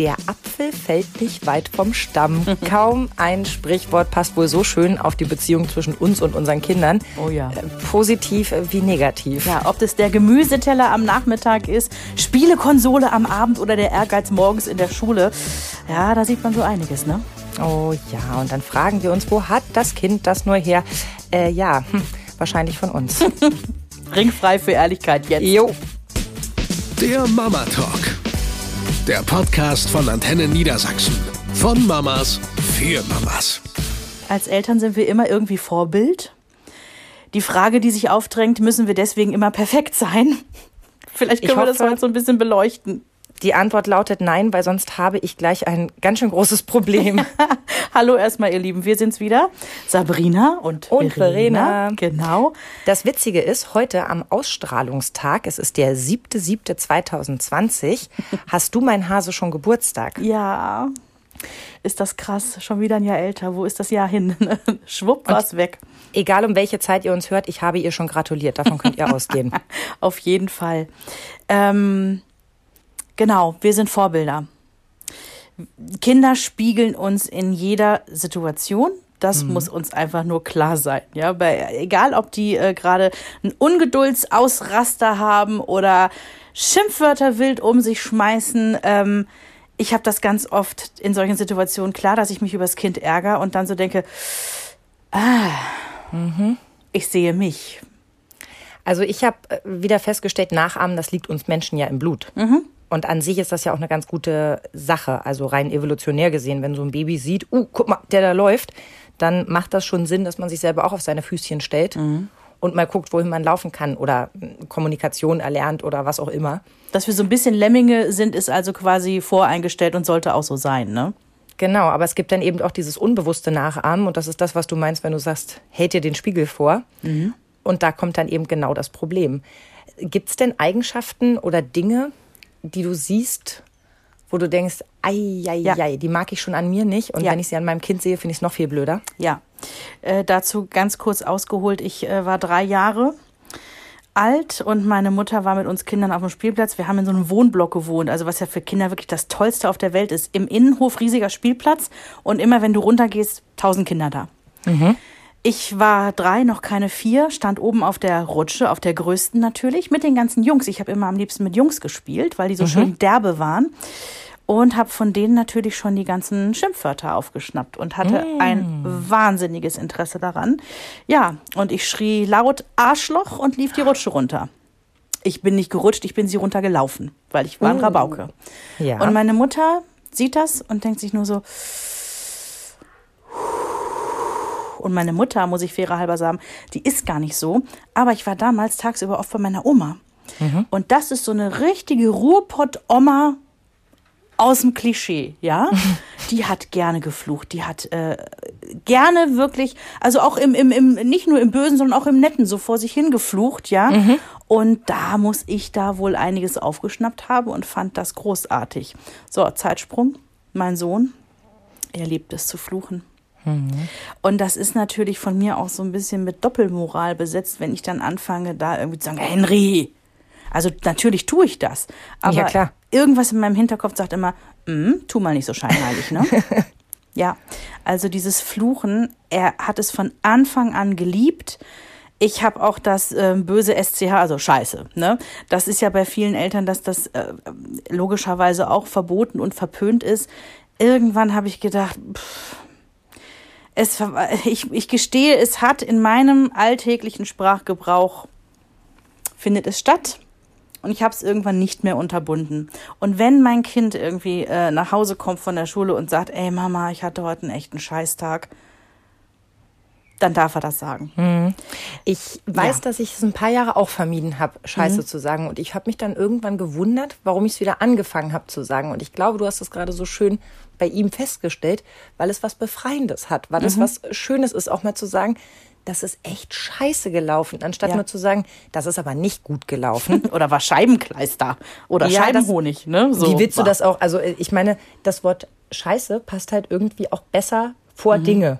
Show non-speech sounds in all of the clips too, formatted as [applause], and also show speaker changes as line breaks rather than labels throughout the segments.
Der Apfel fällt nicht weit vom Stamm. [laughs] Kaum ein Sprichwort passt wohl so schön auf die Beziehung zwischen uns und unseren Kindern.
Oh ja.
Äh, Positiv wie negativ.
Ja, ob das der Gemüseteller am Nachmittag ist, Spielekonsole am Abend oder der Ehrgeiz morgens in der Schule. Ja, da sieht man so einiges, ne?
Oh ja, und dann fragen wir uns, wo hat das Kind das nur her? Äh, ja, hm, wahrscheinlich von uns. [laughs]
Ringfrei für Ehrlichkeit jetzt.
Jo.
Der Mama Talk. Der Podcast von Antenne Niedersachsen. Von Mamas für Mamas.
Als Eltern sind wir immer irgendwie Vorbild. Die Frage, die sich aufdrängt, müssen wir deswegen immer perfekt sein? [laughs] Vielleicht können
Ich
wir das heute so ein bisschen beleuchten.
Die Antwort lautet nein, weil sonst habe ich gleich ein ganz schön großes Problem. [laughs]
Hallo erstmal, ihr Lieben, wir sind's wieder. Sabrina und,
Und
Verena.
Verena.
Genau.
Das Witzige ist, heute am Ausstrahlungstag, es ist der 7.7.2020, [laughs] hast du, mein Hase, schon Geburtstag.
Ja. Ist das krass? Schon wieder ein Jahr älter. Wo ist das Jahr hin? [laughs] Schwupp, war's weg.
Egal um welche Zeit ihr uns hört, ich habe ihr schon gratuliert. Davon könnt ihr ausgehen.
Auf jeden Fall. Ähm, genau, wir sind Vorbilder. Kinder spiegeln uns in jeder Situation. Das muss uns einfach nur klar sein. Ja, bei, egal, ob die äh, gerade einen Ungeduldsausraster haben oder Schimpfwörter wild um sich schmeißen. Ähm, ich habe das ganz oft in solchen Situationen klar, dass ich mich übers Kind ärgere und dann so denke, ah, ich sehe mich.
Also ich habe äh, wieder festgestellt, Nachahmen, das liegt uns Menschen ja im Blut. Und an sich ist das ja auch eine ganz gute Sache. Also rein evolutionär gesehen, wenn so ein Baby sieht, uh, guck mal, der da läuft, dann macht das schon Sinn, dass man sich selber auch auf seine Füßchen stellt und mal guckt, wohin man laufen kann oder äh, Kommunikation erlernt oder was auch immer.
Dass wir so ein bisschen Lemminge sind, ist also quasi voreingestellt und sollte auch so sein, ne?
Genau, aber es gibt dann eben auch dieses unbewusste Nachahmen und das ist das, was du meinst, wenn du sagst, hält dir den Spiegel vor. Und da kommt dann eben genau das Problem. Gibt es denn Eigenschaften oder Dinge, die du siehst, wo du denkst, ei, ei,
Ja.
ei, die mag ich schon an mir nicht und
Ja.
wenn ich sie an meinem Kind sehe, finde ich es noch viel blöder?
Ja. Äh, dazu ganz kurz ausgeholt, ich äh, war drei Jahre alt und meine Mutter war mit uns Kindern auf dem Spielplatz. Wir haben in so einem Wohnblock gewohnt, also was ja für Kinder wirklich das Tollste auf der Welt ist. Im Innenhof riesiger Spielplatz und immer wenn du runtergehst, tausend Kinder da. Ich war drei, noch keine vier, stand oben auf der Rutsche, auf der größten natürlich, mit den ganzen Jungs. Ich habe immer am liebsten mit Jungs gespielt, weil die so schön derbe waren. Und habe von denen natürlich schon die ganzen Schimpfwörter aufgeschnappt und hatte ein wahnsinniges Interesse daran. Ja, und ich schrie laut Arschloch und lief die Rutsche runter. Ich bin nicht gerutscht, ich bin sie runtergelaufen, weil ich war ein Rabauke.
Ja.
Und meine Mutter sieht das und denkt sich nur so. Und meine Mutter, muss ich fairer halber sagen, die ist gar nicht so. Aber ich war damals tagsüber oft bei meiner Oma. Und das ist so eine richtige Ruhrpott-Oma aus dem Klischee, ja? [laughs] Die hat gerne geflucht, die hat äh, gerne wirklich, also auch im, im, im, nicht nur im Bösen, sondern auch im Netten so vor sich hingeflucht, ja? Und da muss ich da wohl einiges aufgeschnappt haben und fand das großartig. So, Zeitsprung, mein Sohn, er liebt es zu fluchen. Und das ist natürlich von mir auch so ein bisschen mit Doppelmoral besetzt, wenn ich dann anfange, da irgendwie zu sagen, Henry. Also natürlich tue ich das. Aber
Ja,
irgendwas in meinem Hinterkopf sagt immer, "Mm, tu mal nicht so scheinheilig, ne? [laughs] ja, also dieses Fluchen, er hat es von Anfang an geliebt. Ich habe auch das ähm, böse SCH, also Scheiße. Ne? Das ist ja bei vielen Eltern, dass das äh, logischerweise auch verboten und verpönt ist. Irgendwann habe ich gedacht, pff, es, ich, ich gestehe, es hat in meinem alltäglichen Sprachgebrauch, findet es statt. Und ich habe es irgendwann nicht mehr unterbunden. Und wenn mein Kind irgendwie äh, nach Hause kommt von der Schule und sagt, ey Mama, ich hatte heute einen echten Scheißtag, dann darf er das sagen.
Ich weiß,
Ja.
dass ich es ein paar Jahre auch vermieden habe, Scheiße zu sagen. Und ich habe mich dann irgendwann gewundert, warum ich es wieder angefangen habe zu sagen. Und ich glaube, du hast es gerade so schön bei ihm festgestellt, weil es was Befreiendes hat, weil es was Schönes ist, auch mal zu sagen, das ist echt scheiße gelaufen, anstatt
Ja.
nur zu sagen, das ist aber nicht gut gelaufen. [laughs]
Oder war Scheibenkleister oder
Ja, das-
Scheibenhonig, ne? So
Wie willst du
war.
das auch? Also äh, ich meine, das Wort Scheiße passt halt irgendwie auch besser vor Dinge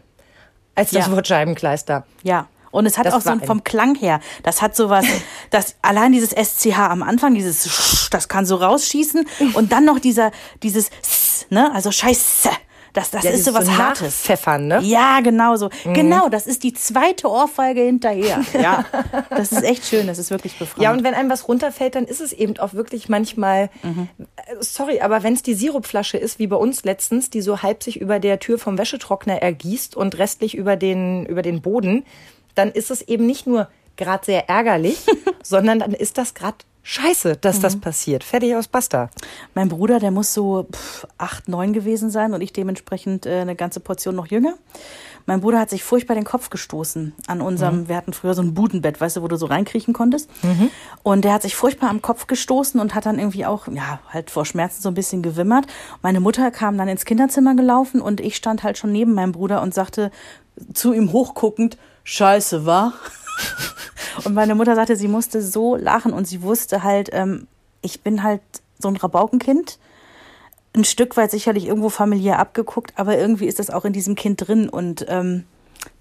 als das
Ja.
Wort Scheibenkleister.
Ja. Und es hat
Das
auch so ein, vom Klang her, das hat sowas, [laughs] das allein dieses SCH am Anfang, dieses Sch, das kann so rausschießen und dann noch dieser dieses S, ne? Also Scheiße. Das, das
Ja,
ist so was
so
Hartes.
Nachpfeffern, ne?
Ja, genau so. Genau, das ist die zweite Ohrfeige hinterher. [laughs] Ja, das ist echt schön, das ist wirklich befreiend.
Ja, und wenn einem was runterfällt, dann ist es eben auch wirklich manchmal,
Mhm.
äh, sorry, aber wenn es die Sirupflasche ist, wie bei uns letztens, die so halb sich über der Tür vom Wäschetrockner ergießt und restlich über den, über den Boden, dann ist es eben nicht nur gerade sehr ärgerlich, [laughs] sondern dann ist das gerade scheiße, dass das
Mhm.
passiert. Fertig aus Basta.
Mein Bruder, der muss so pff, acht, neun gewesen sein und ich dementsprechend äh, eine ganze Portion noch jünger. Mein Bruder hat sich furchtbar den Kopf gestoßen an unserem, wir hatten früher so ein Budenbett, weißt du, wo du so reinkriechen konntest. Und der hat sich furchtbar am Kopf gestoßen und hat dann irgendwie auch, ja, halt vor Schmerzen so ein bisschen gewimmert. Meine Mutter kam dann ins Kinderzimmer gelaufen und ich stand halt schon neben meinem Bruder und sagte zu ihm hochguckend, Scheiße, war. [laughs] Und meine Mutter sagte, sie musste so lachen und sie wusste halt, ähm, ich bin halt so ein Rabaukenkind. Ein Stück weit sicherlich irgendwo familiär abgeguckt, aber irgendwie ist das auch in diesem Kind drin und ähm,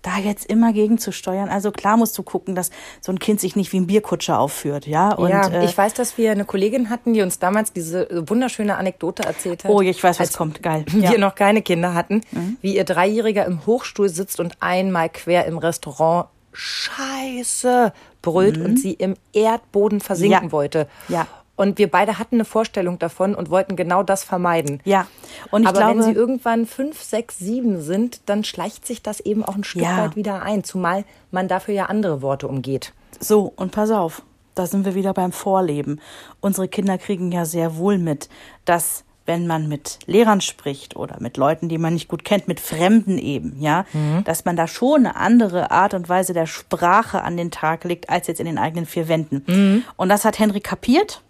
da jetzt immer gegenzusteuern. Also klar musst du gucken, dass so ein Kind sich nicht wie ein Bierkutscher aufführt, ja. Und,
ja,
äh,
ich weiß, dass wir eine Kollegin hatten, die uns damals diese wunderschöne Anekdote erzählt hat.
oh, ich weiß, was kommt, geil. [laughs]
wir
Ja. Mhm.
noch keine Kinder hatten, wie ihr Dreijähriger im Hochstuhl sitzt und einmal quer im Restaurant Scheiße brüllt und sie im Erdboden versinken
Mhm. Ja.
wollte.
Ja.
Und wir beide hatten eine Vorstellung davon und wollten genau das vermeiden.
ja, und ich
Aber
glaube,
wenn sie irgendwann fünf, sechs, sieben sind, dann schleicht sich das eben auch ein Stück
Ja.
weit wieder ein, zumal man dafür ja andere Worte umgeht.
So, und pass auf, da sind wir wieder beim Vorleben. Unsere Kinder kriegen ja sehr wohl mit, dass wenn man mit Lehrern spricht oder mit Leuten, die man nicht gut kennt, mit Fremden eben, ja, dass man da schon eine andere Art und Weise der Sprache an den Tag legt, als jetzt in den eigenen vier Wänden. Und das hat Henry kapiert.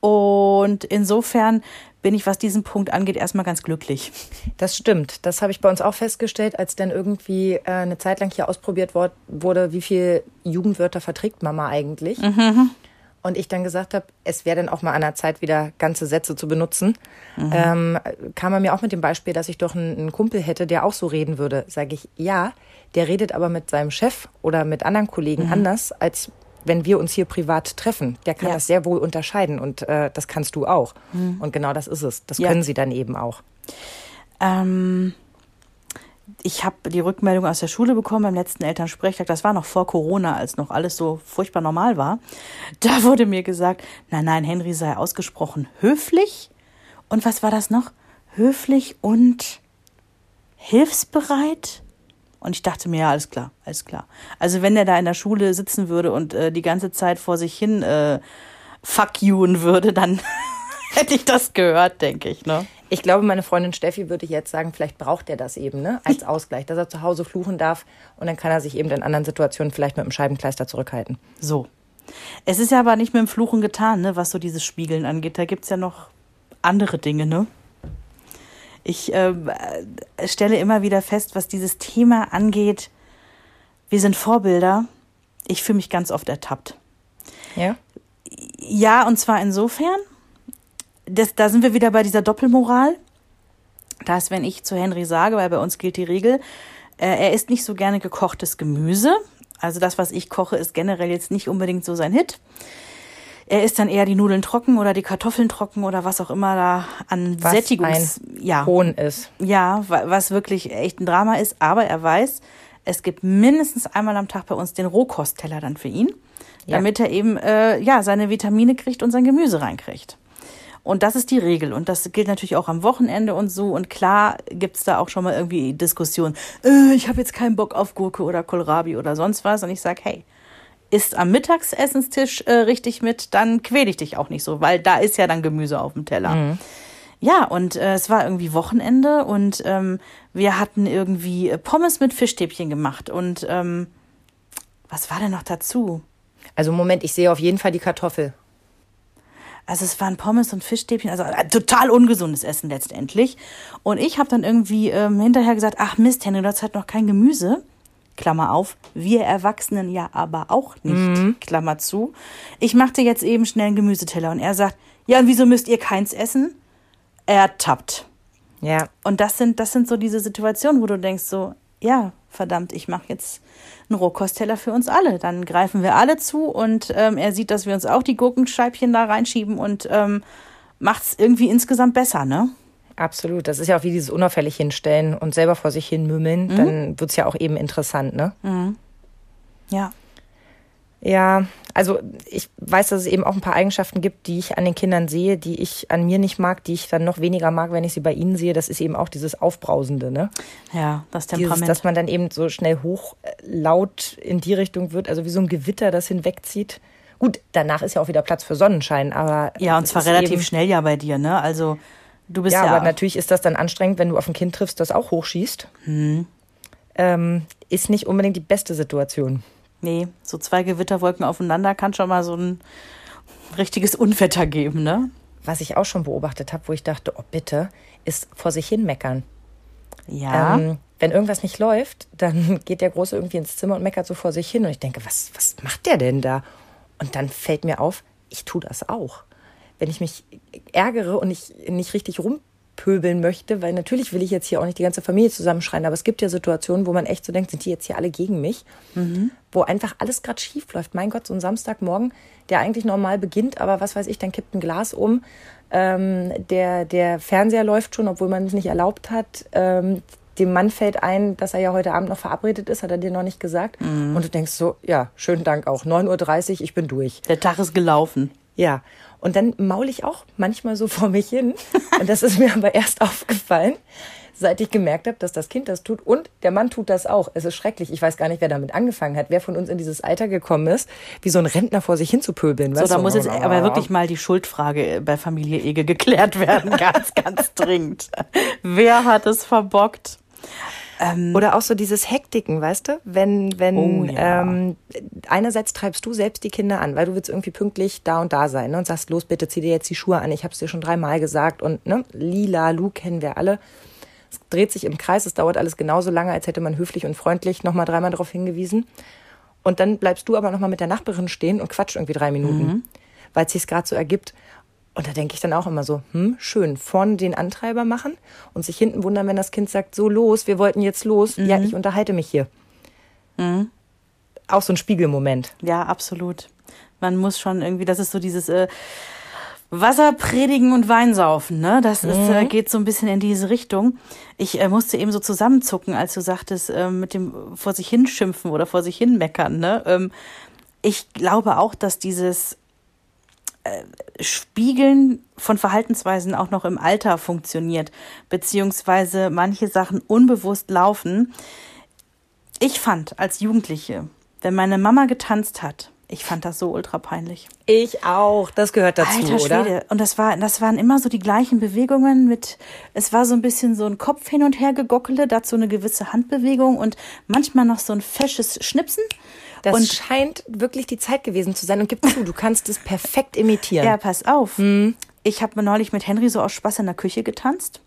Und insofern bin ich, was diesen Punkt angeht, erstmal ganz glücklich.
Das stimmt. Das habe ich bei uns auch festgestellt, als dann irgendwie äh, eine Zeit lang hier ausprobiert wurde, wie viel Jugendwörter verträgt Mama eigentlich. Und ich dann gesagt habe, es wäre dann auch mal an der Zeit, wieder ganze Sätze zu benutzen. Ähm, kam er mir auch mit dem Beispiel, dass ich doch einen, einen Kumpel hätte, der auch so reden würde. Sage ich, ja, der redet aber mit seinem Chef oder mit anderen Kollegen anders, als wenn wir uns hier privat treffen. Der kann
Ja.
das sehr wohl unterscheiden und äh, das kannst du auch. Und genau das ist es. Das
Ja.
können sie dann eben auch.
Ähm, ich habe die Rückmeldung aus der Schule bekommen beim letzten Elternsprechtag. Das war noch vor Corona, als noch alles so furchtbar normal war. [laughs] Da wurde mir gesagt, nein, nein, Henry sei ausgesprochen höflich. Und was war das noch? Höflich und hilfsbereit? Und ich dachte mir, ja, alles klar, alles klar. Also wenn er da in der Schule sitzen würde und äh, die ganze Zeit vor sich hin äh, fuck youen würde, dann [laughs] hätte ich das gehört, denke ich, ne?
Ich glaube, meine Freundin Steffi würde jetzt sagen, vielleicht braucht er das eben, ne? Als [laughs] Ausgleich, dass er zu Hause fluchen darf und dann kann er sich eben in anderen Situationen vielleicht mit dem Scheibenkleister zurückhalten.
So. Es ist ja aber nicht mit dem Fluchen getan, ne, was so dieses Spiegeln angeht. Da gibt's ja noch andere Dinge, ne? Ich äh, stelle immer wieder fest, was dieses Thema angeht. Wir sind Vorbilder. Ich fühle mich ganz oft ertappt.
Ja?
Ja, und zwar insofern, das, da sind wir wieder bei dieser Doppelmoral. Dass, wenn ich zu Henry sage, weil bei uns gilt die Regel, äh, er isst nicht so gerne gekochtes Gemüse. Also das, was ich koche, ist generell jetzt nicht unbedingt so sein Hit. Er isst dann eher die Nudeln trocken oder die Kartoffeln trocken oder was auch immer da an
Was
Sättigungs...
ein
ja,
Hohn ist.
ja, wa- was wirklich echt ein Drama ist. Aber er weiß, es gibt mindestens einmal am Tag bei uns den Rohkostteller dann für ihn,
Ja.
damit er eben äh, ja seine Vitamine kriegt und sein Gemüse reinkriegt. Und das ist die Regel. Und das gilt natürlich auch am Wochenende und so. Und klar gibt's da auch schon mal irgendwie Diskussionen. Äh, ich habe jetzt keinen Bock auf Gurke oder Kohlrabi oder sonst was. Und ich sag, hey, isst am Mittagsessenstisch äh, richtig mit, dann quäl ich dich auch nicht so, weil da ist ja dann Gemüse auf dem Teller. Ja, und äh, es war irgendwie Wochenende und ähm, wir hatten irgendwie äh, Pommes mit Fischstäbchen gemacht. Und ähm, was war denn noch dazu?
Also Moment, ich sehe auf jeden Fall die Kartoffel.
Also es waren Pommes und Fischstäbchen, also äh, total ungesundes Essen letztendlich. Und ich habe dann irgendwie ähm, hinterher gesagt, ach Mist, Henry, du hast halt noch kein Gemüse. Klammer auf, wir Erwachsenen ja aber auch nicht, Klammer zu. Ich machte jetzt eben schnell einen Gemüseteller und er sagt, ja, und wieso müsst ihr keins essen? Er tappt.
Ja.
Und das sind, das sind so diese Situationen, wo du denkst so, ja, verdammt, ich mache jetzt einen Rohkostteller für uns alle. Dann greifen wir alle zu und ähm, er sieht, dass wir uns auch die Gurkenscheibchen da reinschieben und ähm, macht's irgendwie insgesamt besser, ne?
Absolut. Das ist ja auch wie dieses unauffällig hinstellen und selber vor sich hin mümmeln. Dann wird's ja auch eben interessant, ne?
Ja.
Ja, also ich weiß, dass es eben auch ein paar Eigenschaften gibt, die ich an den Kindern sehe, die ich an mir nicht mag, die ich dann noch weniger mag, wenn ich sie bei ihnen sehe. Das ist eben auch dieses Aufbrausende, ne?
Ja, das
Dieses,
Temperament.
dass man dann eben so schnell hoch äh, laut in die Richtung wird, also wie so ein Gewitter, das hinwegzieht. Gut, danach ist ja auch wieder Platz für Sonnenschein, aber
ja, und zwar relativ schnell ja bei dir, ne? Also du bist
Ja,
ja,
aber natürlich ist das dann anstrengend, wenn du auf ein Kind triffst, das auch hochschießt.
Mhm.
Ähm, ist nicht unbedingt die beste Situation.
Nee, so zwei Gewitterwolken aufeinander kann schon mal so ein richtiges Unwetter geben, ne?
Was ich auch schon beobachtet habe, wo ich dachte, oh bitte, ist vor sich hin meckern.
Ja.
Ähm, wenn irgendwas nicht läuft, dann [laughs] geht der Große irgendwie ins Zimmer und meckert so vor sich hin. Und ich denke, was, was macht der denn da? Und dann fällt mir auf, ich tue das auch. Wenn ich mich ärgere und ich nicht richtig rumpöbeln möchte, weil natürlich will ich jetzt hier auch nicht die ganze Familie zusammenschreien, aber es gibt ja Situationen, wo man echt so denkt, sind die jetzt hier alle gegen mich? Wo einfach alles gerade schief läuft. Mein Gott, so ein Samstagmorgen, der eigentlich normal beginnt, aber was weiß ich, dann kippt ein Glas um. Ähm, der, der Fernseher läuft schon, obwohl man es nicht erlaubt hat. Ähm, dem Mann fällt ein, dass er ja heute Abend noch verabredet ist, hat er dir noch nicht gesagt. Und du denkst so, ja, schönen Dank auch. 9.30 Uhr, ich bin durch.
Der Tag ist gelaufen.
Ja. Und dann maul ich auch manchmal so [laughs] vor mich hin. Und das ist mir aber erst [laughs] aufgefallen, seit ich gemerkt habe, dass das Kind das tut und der Mann tut das auch. Es ist schrecklich. Ich weiß gar nicht, wer damit angefangen hat, wer von uns in dieses Alter gekommen ist, wie so ein Rentner vor sich hin zu pöbeln.
So, da
du?
muss jetzt aber wirklich mal die Schuldfrage bei Familie Ege geklärt werden. [laughs] Ganz, ganz dringend. Wer hat es verbockt?
Oder auch so dieses Hektiken, weißt du? Wenn, wenn
Oh, ja.
ähm, einerseits treibst du selbst die Kinder an, weil du willst irgendwie pünktlich da und da sein ne? und sagst, los, bitte zieh dir jetzt die Schuhe an. Ich habe es dir schon dreimal gesagt und ne, lila, Lu kennen wir alle. Es dreht sich im Kreis, es dauert alles genauso lange, als hätte man höflich und freundlich nochmal dreimal darauf hingewiesen. Und dann bleibst du aber nochmal mit der Nachbarin stehen und quatscht irgendwie drei Minuten, weil es sich gerade so ergibt. Und da denke ich dann auch immer so, hm, schön, vorne den Antreiber machen und sich hinten wundern, wenn das Kind sagt, so los, wir wollten jetzt los. Ja, ich unterhalte mich hier. Auch so ein Spiegelmoment.
Ja, absolut. Man muss schon irgendwie, das ist so dieses äh, Wasser predigen und Wein saufen, ne? Das ist, äh, geht so ein bisschen in diese Richtung. Ich äh, musste eben so zusammenzucken, als du sagtest, äh, mit dem vor sich hinschimpfen oder vor sich hin meckern, ne? Ähm, ich glaube auch, dass dieses Spiegeln von Verhaltensweisen auch noch im Alter funktioniert, beziehungsweise manche Sachen unbewusst laufen. Ich fand als Jugendliche, wenn meine Mama getanzt hat, ich fand das so ultra peinlich.
Ich auch. Das gehört dazu,
Alter
oder?
Schwede. Und das war, das waren immer so die gleichen Bewegungen mit, es war so ein bisschen so ein Kopf hin und her gegockele, dazu eine gewisse Handbewegung und manchmal noch so ein fesches Schnipsen.
Das
und
scheint wirklich die Zeit gewesen zu sein. Und gib zu, du kannst es perfekt imitieren.
Ja, pass auf.
Hm.
Ich habe neulich mit Henry so aus Spaß in der Küche getanzt.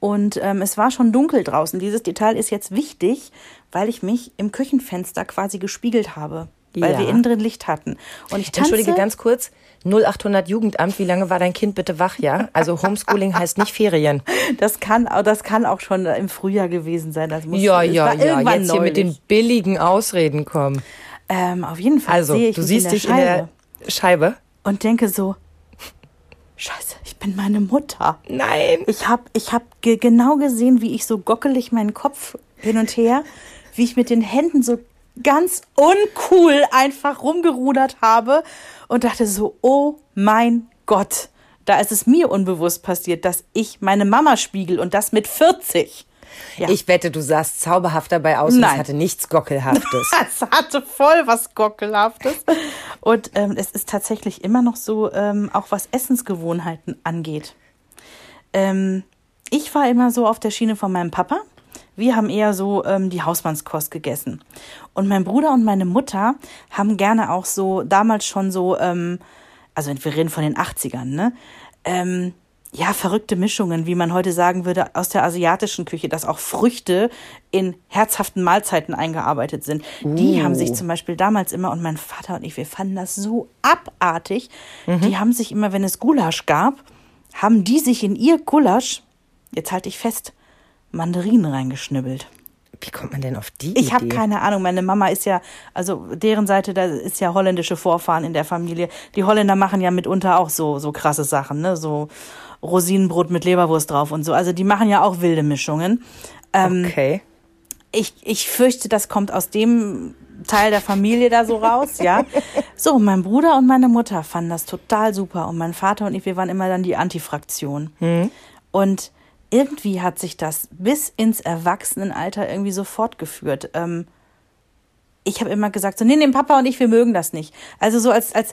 Und ähm, es war schon dunkel draußen. Dieses Detail ist jetzt wichtig, weil ich mich im Küchenfenster quasi gespiegelt habe. Weil
Ja.
wir innen drin Licht hatten. Und ich tanze.
Entschuldige ganz kurz. 0800 Jugendamt, wie lange war dein Kind bitte wach, ja? Also Homeschooling heißt nicht Ferien. [laughs]
Das kann, das kann auch schon im Frühjahr gewesen sein. Das muss,
Ja, ja, ja. Jetzt hier mit den
neulich.
billigen Ausreden kommen.
Ähm, auf jeden Fall
Also,
sehe ich
du siehst
in
dich
Scheibe
in der Scheibe.
und denke so, Scheiße, ich bin meine Mutter.
Nein.
Ich habe ich hab ge genau gesehen, wie ich so gockelig meinen Kopf hin und her, wie ich mit den Händen so ganz uncool einfach rumgerudert habe und dachte so, oh mein Gott, da ist es mir unbewusst passiert, dass ich meine Mama spiegel und das mit 40. Ja.
Ich wette, du sahst zauberhaft dabei aus und es
Nein.
hatte nichts Gockelhaftes. [laughs]
Es hatte voll was Gockelhaftes. Und ähm, es ist tatsächlich immer noch so, ähm, auch was Essensgewohnheiten angeht. Ähm, ich war immer so auf der Schiene von meinem Papa. Wir haben eher so ähm, die Hausmannskost gegessen. Und mein Bruder und meine Mutter haben gerne auch so, damals schon so, ähm, also wir reden von den 80ern, ne? Ähm, ja, verrückte Mischungen, wie man heute sagen würde, aus der asiatischen Küche, dass auch Früchte in herzhaften Mahlzeiten eingearbeitet sind. Die haben sich zum Beispiel damals immer, und mein Vater und ich, wir fanden das so abartig, die haben sich immer, wenn es Gulasch gab, haben die sich in ihr Gulasch, jetzt halte ich fest, Mandarinen reingeschnibbelt.
wie kommt man denn auf die
Ich habe keine Ahnung. Meine Mama ist ja, also deren Seite, da ist ja holländische Vorfahren in der Familie. Die Holländer machen ja mitunter auch so, so krasse Sachen, ne? So Rosinenbrot mit Leberwurst drauf und so. Also die machen ja auch wilde Mischungen. Ähm,
Okay.
ich, ich fürchte, das kommt aus dem Teil der Familie da so raus, ja. [laughs] So, mein Bruder und meine Mutter fanden das total super und mein Vater und ich, wir waren immer dann die Antifraktion. Und irgendwie hat sich das bis ins Erwachsenenalter irgendwie so fortgeführt. Ähm, ich habe immer gesagt, so, nee, nee, Papa und ich, wir mögen das nicht. Also so als, als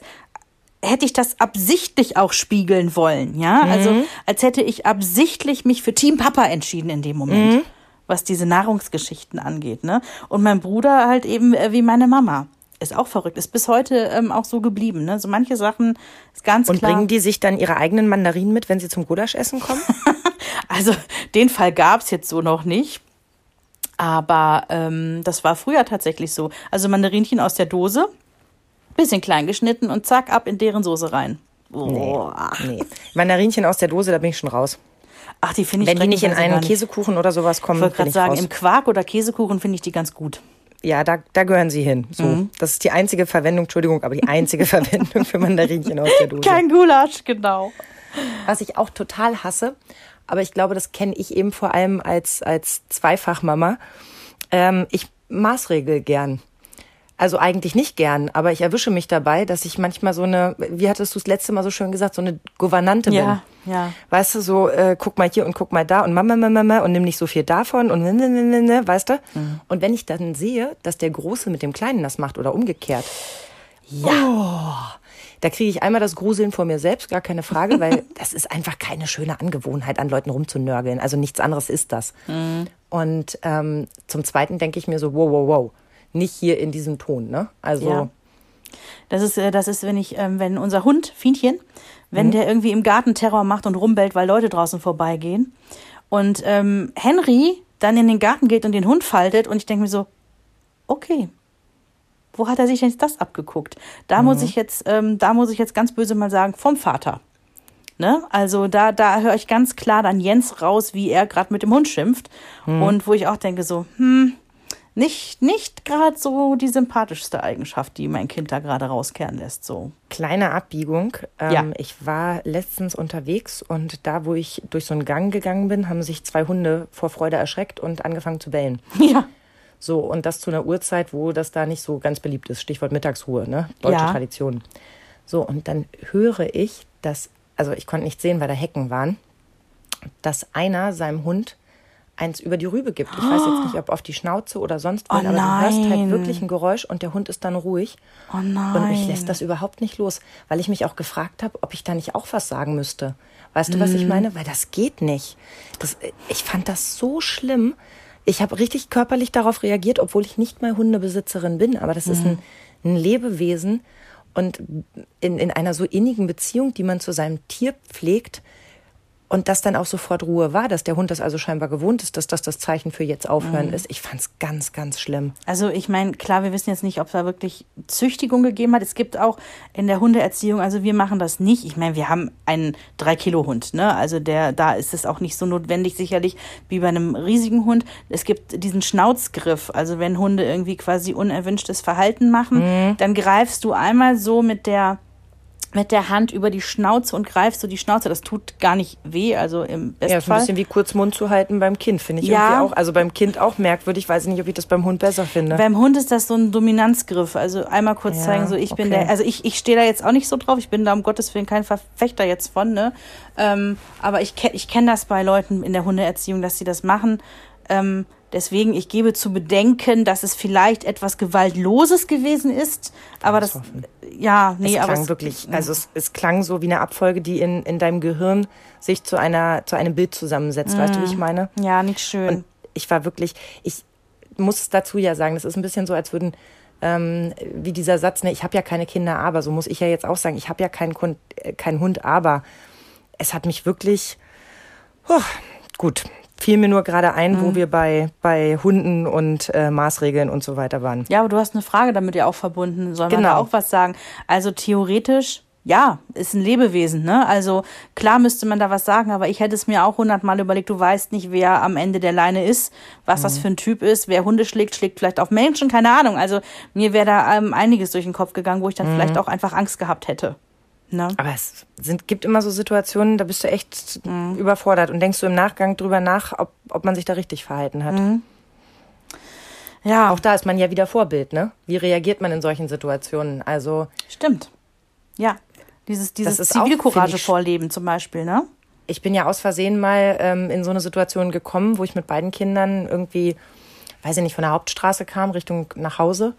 hätte ich das absichtlich auch spiegeln wollen, ja? Also als hätte ich absichtlich mich für Team Papa entschieden in dem Moment, was diese Nahrungsgeschichten angeht, ne? Und mein Bruder halt eben äh, wie meine Mama. Ist auch verrückt, ist bis heute ähm, auch so geblieben, ne? So manche Sachen ist ganz
Und
klar.
bringen die sich dann ihre eigenen Mandarinen mit, wenn sie zum Gulaschessen kommen? [laughs]
Also den Fall gab's jetzt so noch nicht. Aber ähm, das war früher tatsächlich so. Also Mandarinchen aus der Dose, bisschen klein geschnitten und zack, ab in deren Soße rein. Oh.
nee. Mandarinchen aus der Dose, da bin ich schon raus.
Ach, die finde ich
Wenn die nicht in einen
nicht.
Käsekuchen oder sowas kommen,
Ich wollte gerade sagen,
raus.
im Quark oder Käsekuchen finde ich die ganz gut.
Ja, da, da gehören sie hin. So,
Mhm.
das ist die einzige Verwendung, Entschuldigung, aber die einzige [laughs] Verwendung für Mandarinchen aus der Dose.
Kein Gulasch, genau.
Was ich auch total hasse, aber ich glaube, das kenne ich eben vor allem als, als Zweifachmama. Ähm, ich maßregel gern. Also eigentlich nicht gern, aber ich erwische mich dabei, dass ich manchmal so eine, wie hattest du es letzte Mal so schön gesagt, so eine Gouvernante
Ja,
bin.
ja.
Weißt du, so äh, guck mal hier und guck mal da und Mama, Mama, Mama und nimm nicht so viel davon und ne, ne, ne, ne, ne, weißt du? Und wenn ich dann sehe, dass der Große mit dem Kleinen das macht oder umgekehrt, ja, da kriege ich einmal das Gruseln vor mir selbst, gar keine Frage, weil [laughs] das ist einfach keine schöne Angewohnheit, an Leuten rumzunörgeln. Also nichts anderes ist das. Und ähm, zum Zweiten denke ich mir so, wow, wow, wow, nicht hier in diesem Ton, ne? Also
Ja. Das ist, äh, das ist, wenn ich, ähm, wenn unser Hund, Fienchen, wenn der irgendwie im Garten Terror macht und rumbellt, weil Leute draußen vorbeigehen. Und ähm, Henry dann in den Garten geht und den Hund faltet und ich denke mir so, okay, wo hat er sich denn jetzt das abgeguckt? Da muss ich jetzt, ähm, da muss ich jetzt ganz böse mal sagen, vom Vater. Ne? Also da, da höre ich ganz klar dann Jens raus, wie er gerade mit dem Hund schimpft. Und wo ich auch denke so, hm, nicht, nicht gerade so die sympathischste Eigenschaft, die mein Kind da gerade rauskehren lässt. So.
kleine Abbiegung. Ähm,
Ja.
Ich war letztens unterwegs und da, wo ich durch so einen Gang gegangen bin, haben sich zwei Hunde vor Freude erschreckt und angefangen zu bellen. [laughs]
Ja.
So, und das zu einer Uhrzeit, wo das da nicht so ganz beliebt ist. Stichwort Mittagsruhe, ne? Deutsche
Ja.
Tradition. So, und dann höre ich, dass, also ich konnte nicht sehen, weil da Hecken waren, dass einer seinem Hund eins über die Rübe gibt. Ich weiß jetzt nicht, ob auf die Schnauze oder sonst wohin,
Oh
aber du hörst halt wirklich ein Geräusch und der Hund ist dann ruhig.
Oh
Und
nein.
mich lässt das überhaupt nicht los, weil ich mich auch gefragt habe, ob ich da nicht auch was sagen müsste. Weißt du, was ich meine? Weil das geht nicht. Das, ich fand das so schlimm. Ich habe richtig körperlich darauf reagiert, obwohl ich nicht mal Hundebesitzerin bin. Aber das ist ein, ein Lebewesen und in, in einer so innigen Beziehung, die man zu seinem Tier pflegt. Und dass dann auch sofort Ruhe war, dass der Hund das also scheinbar gewohnt ist, dass das das Zeichen für jetzt aufhören ist. Ich fand's ganz, ganz schlimm.
Also ich meine, klar, wir wissen jetzt nicht, ob es da wirklich Züchtigung gegeben hat. Es gibt auch in der Hundeerziehung, also wir machen das nicht. Ich meine, wir haben einen 3-Kilo-Hund, ne? Also der, da ist es auch nicht so notwendig, sicherlich wie bei einem riesigen Hund. Es gibt diesen Schnauzgriff. Also wenn Hunde irgendwie quasi unerwünschtes Verhalten machen, dann greifst du einmal so mit der mit der Hand über die Schnauze und greifst du die Schnauze. Das tut gar nicht weh, also im
Ja, ist ein bisschen wie kurz Mund zu halten beim Kind, finde ich
Ja.
irgendwie auch. Also beim Kind auch merkwürdig, weiß ich nicht, ob ich das beim Hund besser finde.
Beim Hund ist das so ein Dominanzgriff. Also einmal kurz
Ja,
zeigen, so ich bin
okay.
der, also ich, ich stehe da jetzt auch nicht so drauf. Ich bin da um Gottes Willen kein Verfechter jetzt von, ne? Ähm, aber ich, ich kenne das bei Leuten in der Hundeerziehung, dass sie das machen. Ähm, deswegen, ich gebe zu bedenken, dass es vielleicht etwas Gewaltloses gewesen ist. Aber das, ja, nee,
es
aber
klang
es,
wirklich, also es, es klang so wie eine Abfolge, die in, in deinem Gehirn sich zu einer, zu einem Bild zusammensetzt. Weißt du, wie ich meine?
ja, nicht schön.
Und ich war wirklich, ich muss dazu ja sagen, das ist ein bisschen so, als würden, ähm, wie dieser Satz, ne, ich habe ja keine Kinder, aber, so muss ich ja jetzt auch sagen, ich habe ja keinen Hund, äh, keinen Hund, aber es hat mich wirklich, oh, gut, fiel mir nur gerade ein,
Mhm.
wo wir bei, bei Hunden und äh, Maßregeln und so weiter waren.
Ja, aber du hast eine Frage damit ja auch verbunden. Sollen wir
Genau.
da auch was sagen? Also theoretisch, ja, ist ein Lebewesen, ne? Also klar müsste man da was sagen, aber ich hätte es mir auch hundertmal überlegt, du weißt nicht, wer am Ende der Leine ist, was mhm. das für ein Typ ist, wer Hunde schlägt, schlägt vielleicht auf Menschen, keine Ahnung. Also mir wäre da ähm, einiges durch den Kopf gegangen, wo ich dann mhm. vielleicht auch einfach Angst gehabt hätte.
Ne? Aber es sind, gibt immer so Situationen, da bist du echt mhm. überfordert und denkst du im Nachgang drüber nach, ob, ob man sich da richtig verhalten hat. Mhm. Ja. Auch da ist man ja wieder Vorbild, ne? Wie reagiert man in solchen Situationen? Also.
Stimmt. Ja. Dieses, dieses Zivilcourage vorleben zum Beispiel, ne?
Ich bin ja aus Versehen mal ähm, in so eine Situation gekommen, wo ich mit beiden Kindern irgendwie, weiß ich nicht, von der Hauptstraße kam, Richtung nach Hause.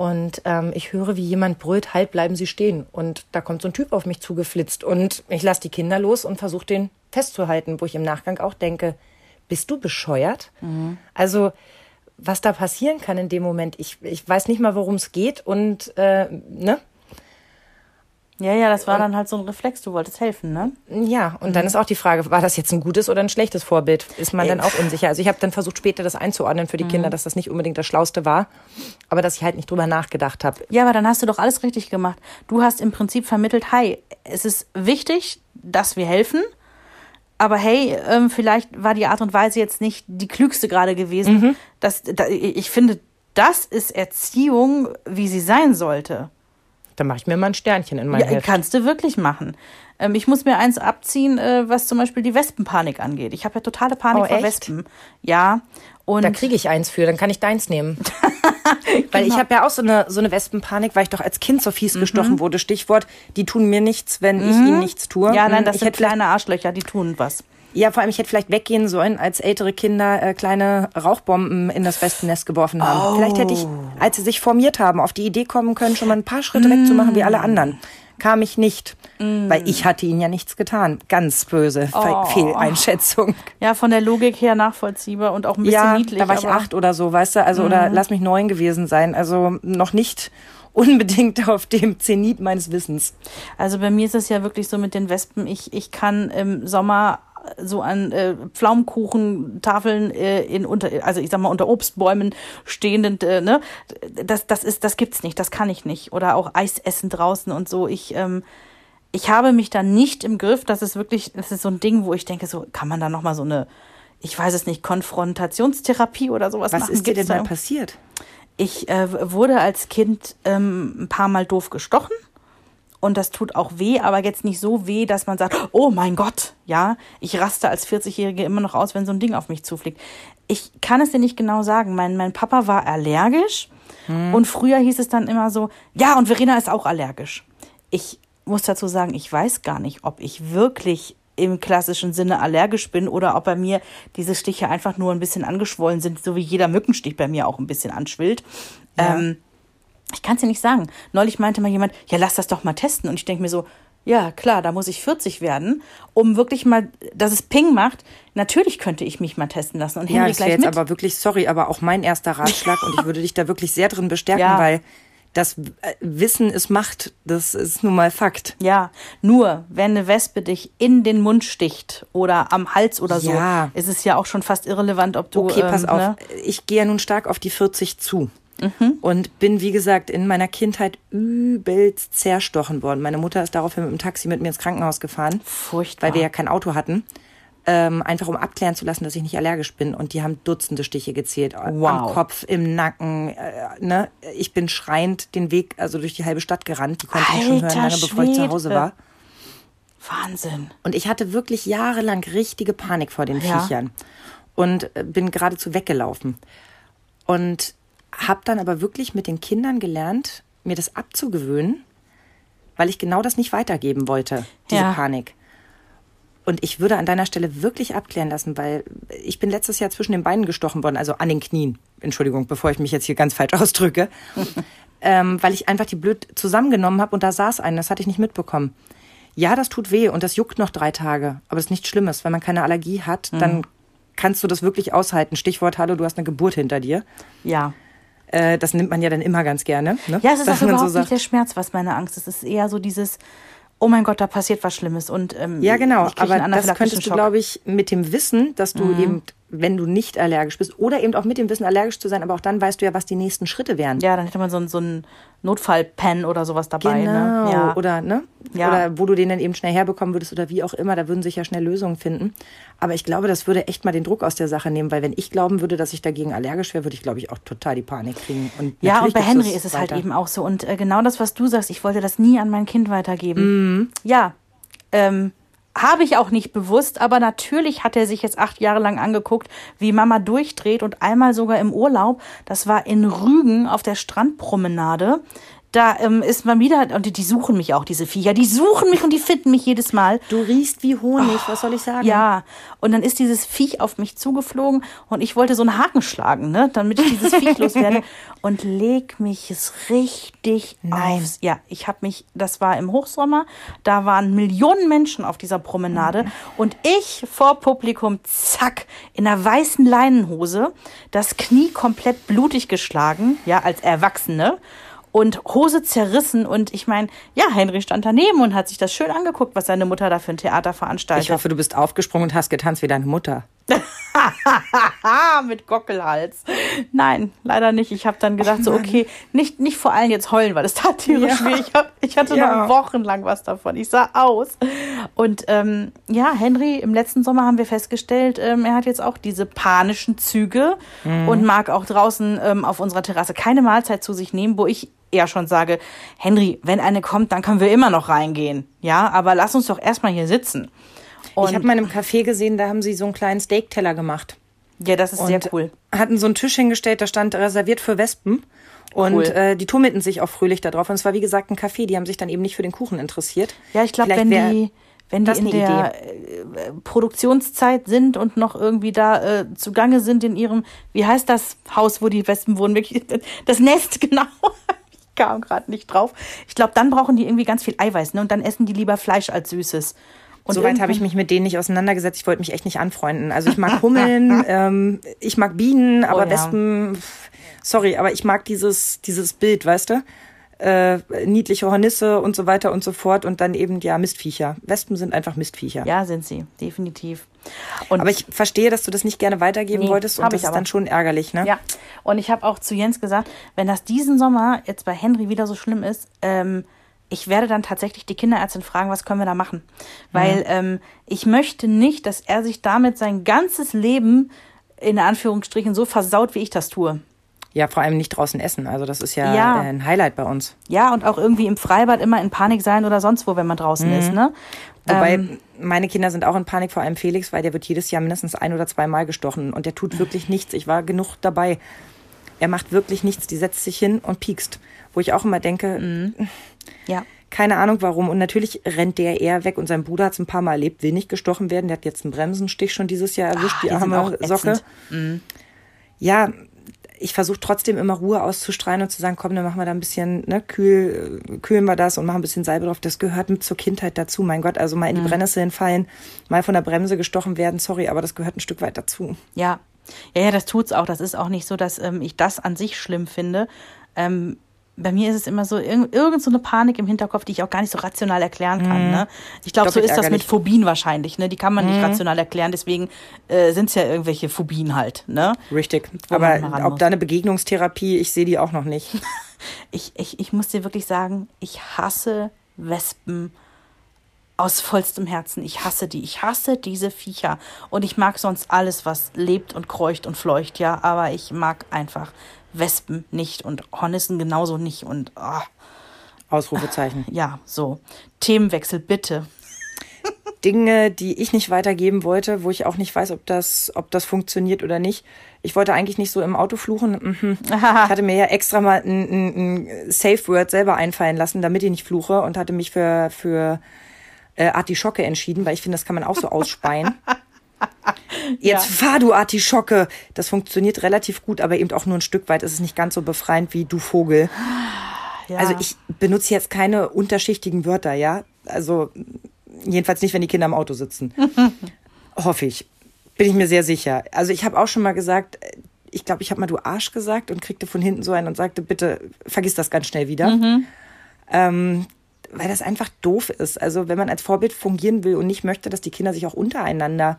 Und ähm, ich höre, wie jemand brüllt, halt, bleiben Sie stehen. Und da kommt so ein Typ auf mich zugeflitzt. Und ich lasse die Kinder los und versuche den festzuhalten, wo ich im Nachgang auch denke, bist du bescheuert? Mhm. Also, was da passieren kann in dem Moment, ich, ich weiß nicht mal, worum es geht. Und, äh, ne?
Ja, ja, das war und, dann halt so ein Reflex, du wolltest helfen, ne?
Ja, und mhm. dann ist auch die Frage, war das jetzt ein gutes oder ein schlechtes Vorbild? Ist man dann auch unsicher? Also ich habe dann versucht, später das einzuordnen für die mhm. Kinder, dass das nicht unbedingt das Schlauste war, aber dass ich halt nicht drüber nachgedacht habe.
Ja, aber dann hast du doch alles richtig gemacht. Du hast im Prinzip vermittelt, hi, es ist wichtig, dass wir helfen, aber hey, ähm, vielleicht war die Art und Weise jetzt nicht die klügste gerade gewesen. Mhm. Das, da, ich finde, das ist Erziehung, wie sie sein sollte.
Dann mache ich mir mal ein Sternchen in mein ja, Heft.
Kannst du wirklich machen. Ähm, ich muss mir eins abziehen, äh, was zum Beispiel die Wespenpanik angeht. Ich habe ja totale Panik oh, vor Wespen. Ja.
Und da kriege ich eins für, dann kann ich deins nehmen. [laughs] weil genau. ich habe ja auch so eine, so eine Wespenpanik, weil ich doch als Kind so fies mhm. gestochen wurde. Stichwort, die tun mir nichts, wenn mhm. ich ihnen nichts tue.
Ja, nein, das ich sind kleine Arschlöcher, die tun was.
Ja, vor allem, ich hätte vielleicht weggehen sollen, als ältere Kinder äh, kleine Rauchbomben in das Wespennest geworfen haben. Oh. Vielleicht hätte ich, als sie sich formiert haben, auf die Idee kommen können, schon mal ein paar Schritte mm. wegzumachen wie alle anderen. Kam ich nicht, mm. weil ich hatte ihnen ja nichts getan. Ganz böse oh. Fehleinschätzung.
Ja, von der Logik her nachvollziehbar und auch ein bisschen ja, niedlich.
da war ich acht oder so, weißt du, also mm. oder lass mich neun gewesen sein. Also noch nicht unbedingt [laughs] auf dem Zenit meines Wissens.
Also bei mir ist es ja wirklich so mit den Wespen, ich, ich kann im Sommer so an äh, Pflaumenkuchentafeln äh, in unter also ich sag mal unter Obstbäumen stehenden äh, ne? Das das ist das gibt's nicht das kann ich nicht. Oder auch Eis essen draußen und so. Ich ähm, ich habe mich da nicht im Griff. Das ist wirklich das ist so ein Ding wo ich denke so kann man da noch mal so eine ich weiß es nicht Konfrontationstherapie oder sowas
was machen? ist dir denn da passiert?
Ich äh, wurde als Kind ähm, ein paar Mal doof gestochen und das tut auch weh, aber jetzt nicht so weh, dass man sagt, oh mein Gott, ja, ich raste als 40-Jährige immer noch aus, wenn so ein Ding auf mich zufliegt. Ich kann es dir nicht genau sagen. Mein, mein Papa war allergisch hm. und früher hieß es dann immer so, ja, und Verena ist auch allergisch. Ich muss dazu sagen, ich weiß gar nicht, ob ich wirklich im klassischen Sinne allergisch bin oder ob bei mir diese Stiche einfach nur ein bisschen angeschwollen sind, so wie jeder Mückenstich bei mir auch ein bisschen anschwillt. Ja. Ähm, ich kann es dir nicht sagen. Neulich meinte mal jemand, ja, lass das doch mal testen. Und ich denke mir so, ja, klar, da muss ich 40 werden, um wirklich mal, dass es Ping macht. Natürlich könnte ich mich mal testen lassen. Und
ja, das wäre jetzt mit. aber wirklich, sorry, aber auch mein erster Ratschlag und ich würde dich da wirklich sehr drin bestärken, ja. weil das äh, Wissen ist Macht. Das ist nun mal Fakt.
Ja, nur wenn eine Wespe dich in den Mund sticht oder am Hals oder so, ja. ist es ja auch schon fast irrelevant, ob du.
Okay, pass ähm, auf. Ne? Ich gehe ja nun stark auf die 40 zu. Mhm. Und bin, wie gesagt, in meiner Kindheit übelst zerstochen worden. Meine Mutter ist daraufhin mit dem Taxi mit mir ins Krankenhaus gefahren.
Furchtbar.
Weil wir ja kein Auto hatten. Ähm, einfach um abklären zu lassen, dass ich nicht allergisch bin. Und die haben Dutzende Stiche gezählt. Wow. Am Kopf, im Nacken. Äh, ne? Ich bin schreiend den Weg, also durch die halbe Stadt gerannt. Die konnte mich schon hören, lange Schwede. bevor ich zu Hause war.
Wahnsinn.
Und ich hatte wirklich jahrelang richtige Panik vor den ja. Viechern. Und äh, bin geradezu weggelaufen. Und habe dann aber wirklich mit den Kindern gelernt, mir das abzugewöhnen, weil ich genau das nicht weitergeben wollte, diese ja. Panik. Und ich würde an deiner Stelle wirklich abklären lassen, weil ich bin letztes Jahr zwischen den Beinen gestochen worden, also an den Knien. Entschuldigung, bevor ich mich jetzt hier ganz falsch [laughs] ausdrücke. ähm, weil ich einfach die blöd zusammengenommen habe und da saß einen, das hatte ich nicht mitbekommen. Ja, das tut weh und das juckt noch drei Tage, aber das ist nichts Schlimmes. Wenn man keine Allergie hat, mhm. dann kannst du das wirklich aushalten. Stichwort, hallo, du hast eine Geburt hinter dir.
Ja.
Äh, das nimmt man ja dann immer ganz gerne. Ne?
Ja, es ist auch überhaupt so nicht der Schmerz, was meine Angst ist. Es ist eher so dieses, oh mein Gott, da passiert was Schlimmes. Und, ähm,
ja, genau. Aber das könntest du, glaube ich, mit dem Wissen, dass du mhm. eben wenn du nicht allergisch bist. Oder eben auch mit dem Wissen allergisch zu sein, aber auch dann weißt du ja, was die nächsten Schritte wären.
Ja, dann hätte man so ein, so ein Notfallpen oder sowas dabei.
Genau.
Ne? Ja.
Oder, ne?
Ja.
Oder wo du den dann eben schnell herbekommen würdest oder wie auch immer, da würden sich ja schnell Lösungen finden. Aber ich glaube, das würde echt mal den Druck aus der Sache nehmen, weil wenn ich glauben würde, dass ich dagegen allergisch wäre, würde ich, glaube ich, auch total die Panik kriegen. Und
Ja, und bei Henry ist es halt eben auch so. Und äh, genau das, was du sagst, ich wollte das nie an mein Kind weitergeben.
Mhm.
Ja, ähm, habe ich auch nicht bewusst, aber natürlich hat er sich jetzt acht Jahre lang angeguckt, wie Mama durchdreht und einmal sogar im Urlaub, das war in Rügen auf der Strandpromenade. Da ähm, ist man wieder, und die, die suchen mich auch, diese Viecher, die suchen mich und die finden mich jedes Mal.
Du riechst wie Honig, was soll ich sagen?
Ja, und dann ist dieses Viech auf mich zugeflogen und ich wollte so einen Haken schlagen, ne, damit ich dieses Viech [laughs] loswerde und leg mich es richtig
Nein.
aufs. Ja, ich habe mich, das war im Hochsommer, da waren Millionen Menschen auf dieser Promenade und ich vor Publikum, zack, in einer weißen Leinenhose, das Knie komplett blutig geschlagen, ja, als Erwachsene und Hose zerrissen und ich meine, ja, Henry stand daneben und hat sich das schön angeguckt, was seine Mutter da für ein Theater veranstaltet.
Ich hoffe, du bist aufgesprungen und hast getanzt wie deine Mutter. [laughs]
Mit Gockelhals. Nein, leider nicht. Ich habe dann gedacht, so, okay, nicht, nicht vor allem jetzt heulen, weil es tat tierisch
Ja.
weh. Ich, hab, ich hatte
Ja.
noch wochenlang was davon. Ich sah aus. Und ähm, ja, Henry, im letzten Sommer haben wir festgestellt, ähm, er hat jetzt auch diese panischen Züge und mag auch draußen ähm, auf unserer Terrasse keine Mahlzeit zu sich nehmen, wo ich eher schon sage, Henry, wenn eine kommt, dann können wir immer noch reingehen. Ja, aber lass uns doch erstmal hier sitzen. Und
ich habe mal in einem Café gesehen, da haben sie so einen kleinen Steakteller gemacht.
ja, das ist sehr cool.
Hatten so einen Tisch hingestellt, da stand reserviert für Wespen. Und
Cool.
äh, die tummelten sich auch fröhlich da drauf. Und es war wie gesagt ein Café, die haben sich dann eben nicht für den Kuchen interessiert.
Ja, ich glaube, wenn die, wenn die in der äh, Produktionszeit sind und noch irgendwie da äh, zugange sind in ihrem, wie heißt das Haus, wo die Wespen wohnen, wirklich [laughs] das Nest, [laughs] genau. Ich kam gerade nicht drauf. Ich glaube, dann brauchen die irgendwie ganz viel Eiweiß, ne? Und dann essen die lieber Fleisch als Süßes. Und
Soweit habe ich mich mit denen nicht auseinandergesetzt. Ich wollte mich echt nicht anfreunden. Also ich mag [laughs] Hummeln, ähm, ich mag Bienen, aber
Oh ja.
Wespen, sorry, aber ich mag dieses, dieses Bild, weißt du? Äh, niedliche Hornisse und so weiter und so fort und dann eben, ja, Mistviecher. Wespen sind einfach Mistviecher.
Ja, sind sie, definitiv. Und
Aber ich verstehe, dass du das nicht gerne weitergeben
Nee,
wolltest und das
ich
ist
aber.
dann schon ärgerlich, ne?
Ja, und ich habe auch zu Jens gesagt, wenn das diesen Sommer jetzt bei Henry wieder so schlimm ist, ähm, ich werde dann tatsächlich die Kinderärztin fragen, was können wir da machen? Weil ähm, ich möchte nicht, dass er sich damit sein ganzes Leben in Anführungsstrichen so versaut, wie ich das tue.
Ja, vor allem nicht draußen essen. Also das ist ja,
Ja.
äh, ein Highlight bei uns.
Ja, und auch irgendwie im Freibad immer in Panik sein oder sonst wo, wenn man draußen ist, ne?
Wobei
Ähm,
meine Kinder sind auch in Panik, vor allem Felix, weil der wird jedes Jahr mindestens ein oder zweimal gestochen und der tut wirklich nichts. Ich war genug dabei. Er macht wirklich nichts. Die setzt sich hin und piekst. Wo ich auch immer denke,
ja.
keine Ahnung warum. Und natürlich rennt der eher weg und sein Bruder hat es ein paar Mal erlebt, will nicht gestochen werden. Der hat jetzt einen Bremsenstich schon dieses Jahr erwischt,
Ah,
die
die
arme. Socke. Ja, ich versuche trotzdem immer Ruhe auszustrahlen und zu sagen, komm, dann machen wir da ein bisschen, ne, kühl, kühlen wir das und machen ein bisschen Salbe drauf. Das gehört mit zur Kindheit dazu. Mein Gott, also mal in die Brennnesseln fallen, mal von der Bremse gestochen werden, sorry, aber das gehört ein Stück weit dazu.
Ja, ja, ja, das tut's auch. Das ist auch nicht so, dass ähm, ich das an sich schlimm finde. Ähm, bei mir ist es immer so, irg irgend so eine Panik im Hinterkopf, die ich auch gar nicht so rational erklären kann. Ne? Ich glaube, so ist das mit. Phobien wahrscheinlich. Ne? Die kann man nicht rational erklären, deswegen äh, sind's ja irgendwelche Phobien halt. Ne?
Richtig.
Wo
Aber ob da eine Begegnungstherapie, ich sehe die auch noch nicht. [laughs]
Ich, ich, ich muss dir wirklich sagen, ich hasse Wespen aus vollstem Herzen. Ich hasse die. Ich hasse diese Viecher. Und ich mag sonst alles, was lebt und kreucht und fleucht, ja. Aber ich mag einfach Wespen nicht und Hornissen genauso nicht. Und ah,
Ausrufezeichen. [laughs]
ja, so. Themenwechsel, bitte.
Dinge, die ich nicht weitergeben wollte, wo ich auch nicht weiß, ob das, ob das funktioniert oder nicht. Ich wollte eigentlich nicht so im Auto fluchen. Mhm. [laughs] Ich hatte mir ja extra mal ein, ein, ein Safe Word selber einfallen lassen, damit ich nicht fluche und hatte mich für, für äh, Artischocke entschieden, weil ich finde, das kann man auch so [laughs] ausspeien. [laughs] Jetzt fahr du Artischocke. Das funktioniert relativ gut, aber eben auch nur ein Stück weit. Es ist nicht ganz so befreiend wie du Vogel.
Ja.
Also ich benutze jetzt keine unterschichtigen Wörter, ja. Also jedenfalls nicht, wenn die Kinder im Auto sitzen. [laughs] Hoffe ich. Bin ich mir sehr sicher. Also ich habe auch schon mal gesagt, äh, ich glaube, ich habe mal du Arsch gesagt und kriegte von hinten so einen und sagte, bitte vergiss das ganz schnell wieder. Ähm, weil das einfach doof ist. Also wenn man als Vorbild fungieren will und nicht möchte, dass die Kinder sich auch untereinander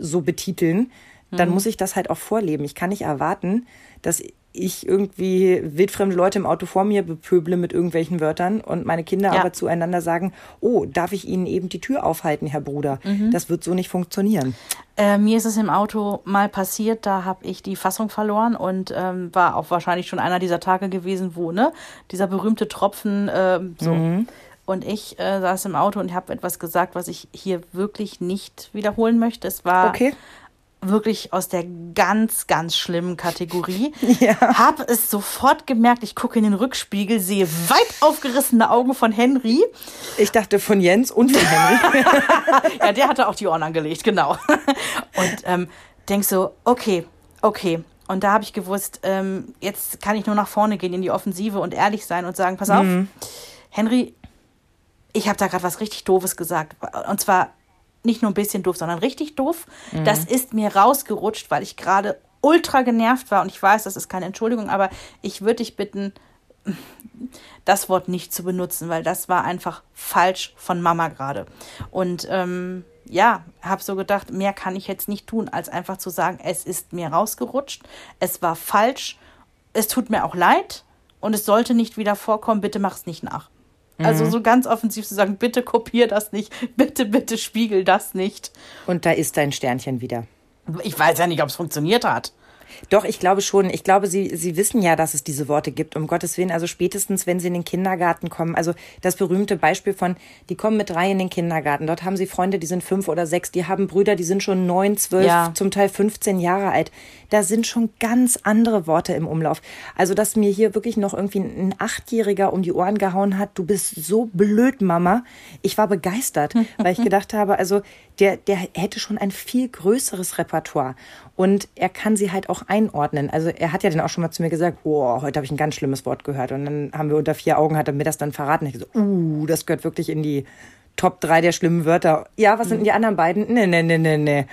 so betiteln, dann muss ich das halt auch vorleben. Ich kann nicht erwarten, dass ich irgendwie wildfremde Leute im Auto vor mir bepöble mit irgendwelchen Wörtern und meine Kinder
Ja.
aber zueinander sagen, oh, darf ich Ihnen eben die Tür aufhalten, Herr Bruder? Das wird so nicht funktionieren.
Äh, mir ist es im Auto mal passiert, da habe ich die Fassung verloren und ähm, war auch wahrscheinlich schon einer dieser Tage gewesen, wo, ne, dieser berühmte Tropfen ähm, so. Und ich äh, saß im Auto und habe etwas gesagt, was ich hier wirklich nicht wiederholen möchte. Es war
Okay.
wirklich aus der ganz, ganz schlimmen Kategorie. [laughs]
Ja.
Habe es sofort gemerkt. Ich gucke in den Rückspiegel, sehe weit aufgerissene Augen von Henry.
Ich dachte von Jens und von Henry. [laughs] [laughs]
Ja, der hatte auch die Ohren angelegt, genau. Und ähm, denk so, okay, okay. Und da habe ich gewusst, ähm, jetzt kann ich nur nach vorne gehen in die Offensive und ehrlich sein und sagen, pass auf, Henry, ich habe da gerade was richtig Doofes gesagt. Und zwar nicht nur ein bisschen doof, sondern richtig doof. Das ist mir rausgerutscht, weil ich gerade ultra genervt war. Und ich weiß, das ist keine Entschuldigung, aber ich würde dich bitten, das Wort nicht zu benutzen, weil das war einfach falsch von Mama gerade. Und ähm, ja, habe so gedacht, mehr kann ich jetzt nicht tun, als einfach zu sagen, es ist mir rausgerutscht, es war falsch, es tut mir auch leid und es sollte nicht wieder vorkommen, bitte mach es nicht nach. Also so ganz offensiv zu sagen, bitte kopier das nicht, [laughs] bitte, bitte spiegel das nicht.
Und da ist dein Sternchen wieder.
Ich weiß ja nicht, ob es funktioniert hat.
Doch, ich glaube schon. Ich glaube, Sie, Sie wissen ja, dass es diese Worte gibt, um Gottes Willen. Also spätestens, wenn Sie in den Kindergarten kommen. Also das berühmte Beispiel von, die kommen mit drei in den Kindergarten. Dort haben Sie Freunde, die sind fünf oder sechs. Die haben Brüder, die sind schon neun, zwölf,
Ja.
zum Teil 15 Jahre alt. Da sind schon ganz andere Worte im Umlauf. Also, dass mir hier wirklich noch irgendwie ein Achtjähriger um die Ohren gehauen hat, du bist so blöd, Mama. Ich war begeistert, [laughs] weil ich gedacht habe, also der, der hätte schon ein viel größeres Repertoire. Und er kann sie halt auch einordnen. Also er hat ja dann auch schon mal zu mir gesagt, oh, heute habe ich ein ganz schlimmes Wort gehört. Und dann haben wir unter vier Augen, hat er mir das dann verraten. Ich so, uh, das gehört wirklich in die Top drei der schlimmen Wörter. Ja, was sind denn die anderen beiden? Nee, nee, nee, nee, nee.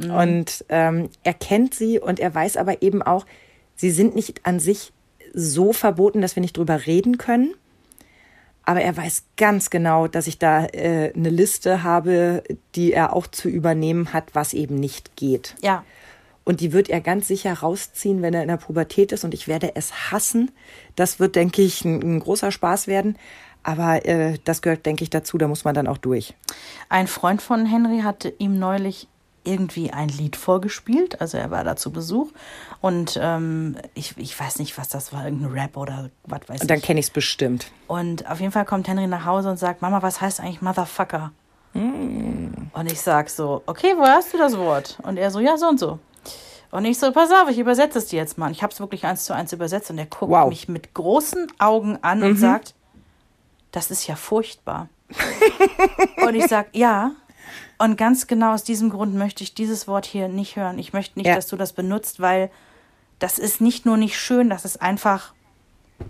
Und ähm, er kennt sie und er weiß aber eben auch, sie sind nicht an sich so verboten, dass wir nicht drüber reden können. Aber er weiß ganz genau, dass ich da äh, eine Liste habe, die er auch zu übernehmen hat, was eben nicht geht.
Ja,
Und die wird er ganz sicher rausziehen, wenn er in der Pubertät ist. Und ich werde es hassen. Das wird, denke ich, ein, ein großer Spaß werden. Aber äh, das gehört, denke ich, dazu. Da muss man dann auch durch.
Ein Freund von Henry hatte ihm neulich irgendwie ein Lied vorgespielt. Also er war da zu Besuch. Und ähm, ich, ich weiß nicht, was das war, irgendein Rap oder was weiß
Und dann
ich.
kenne ich es bestimmt.
Und auf jeden Fall kommt Henry nach Hause und sagt, Mama, was heißt eigentlich Motherfucker? Und ich sag so, okay, woher hast du das Wort? Und er so, ja, so und so. Und ich so, pass auf, ich übersetze es dir jetzt mal. Und ich habe es wirklich eins zu eins übersetzt und er guckt
Wow.
mich mit großen Augen an und sagt, das ist ja furchtbar. [laughs] und ich sag, ja. Und ganz genau aus diesem Grund möchte ich dieses Wort hier nicht hören. Ich möchte nicht,
Ja.
dass du das benutzt, weil das ist nicht nur nicht schön, das ist einfach,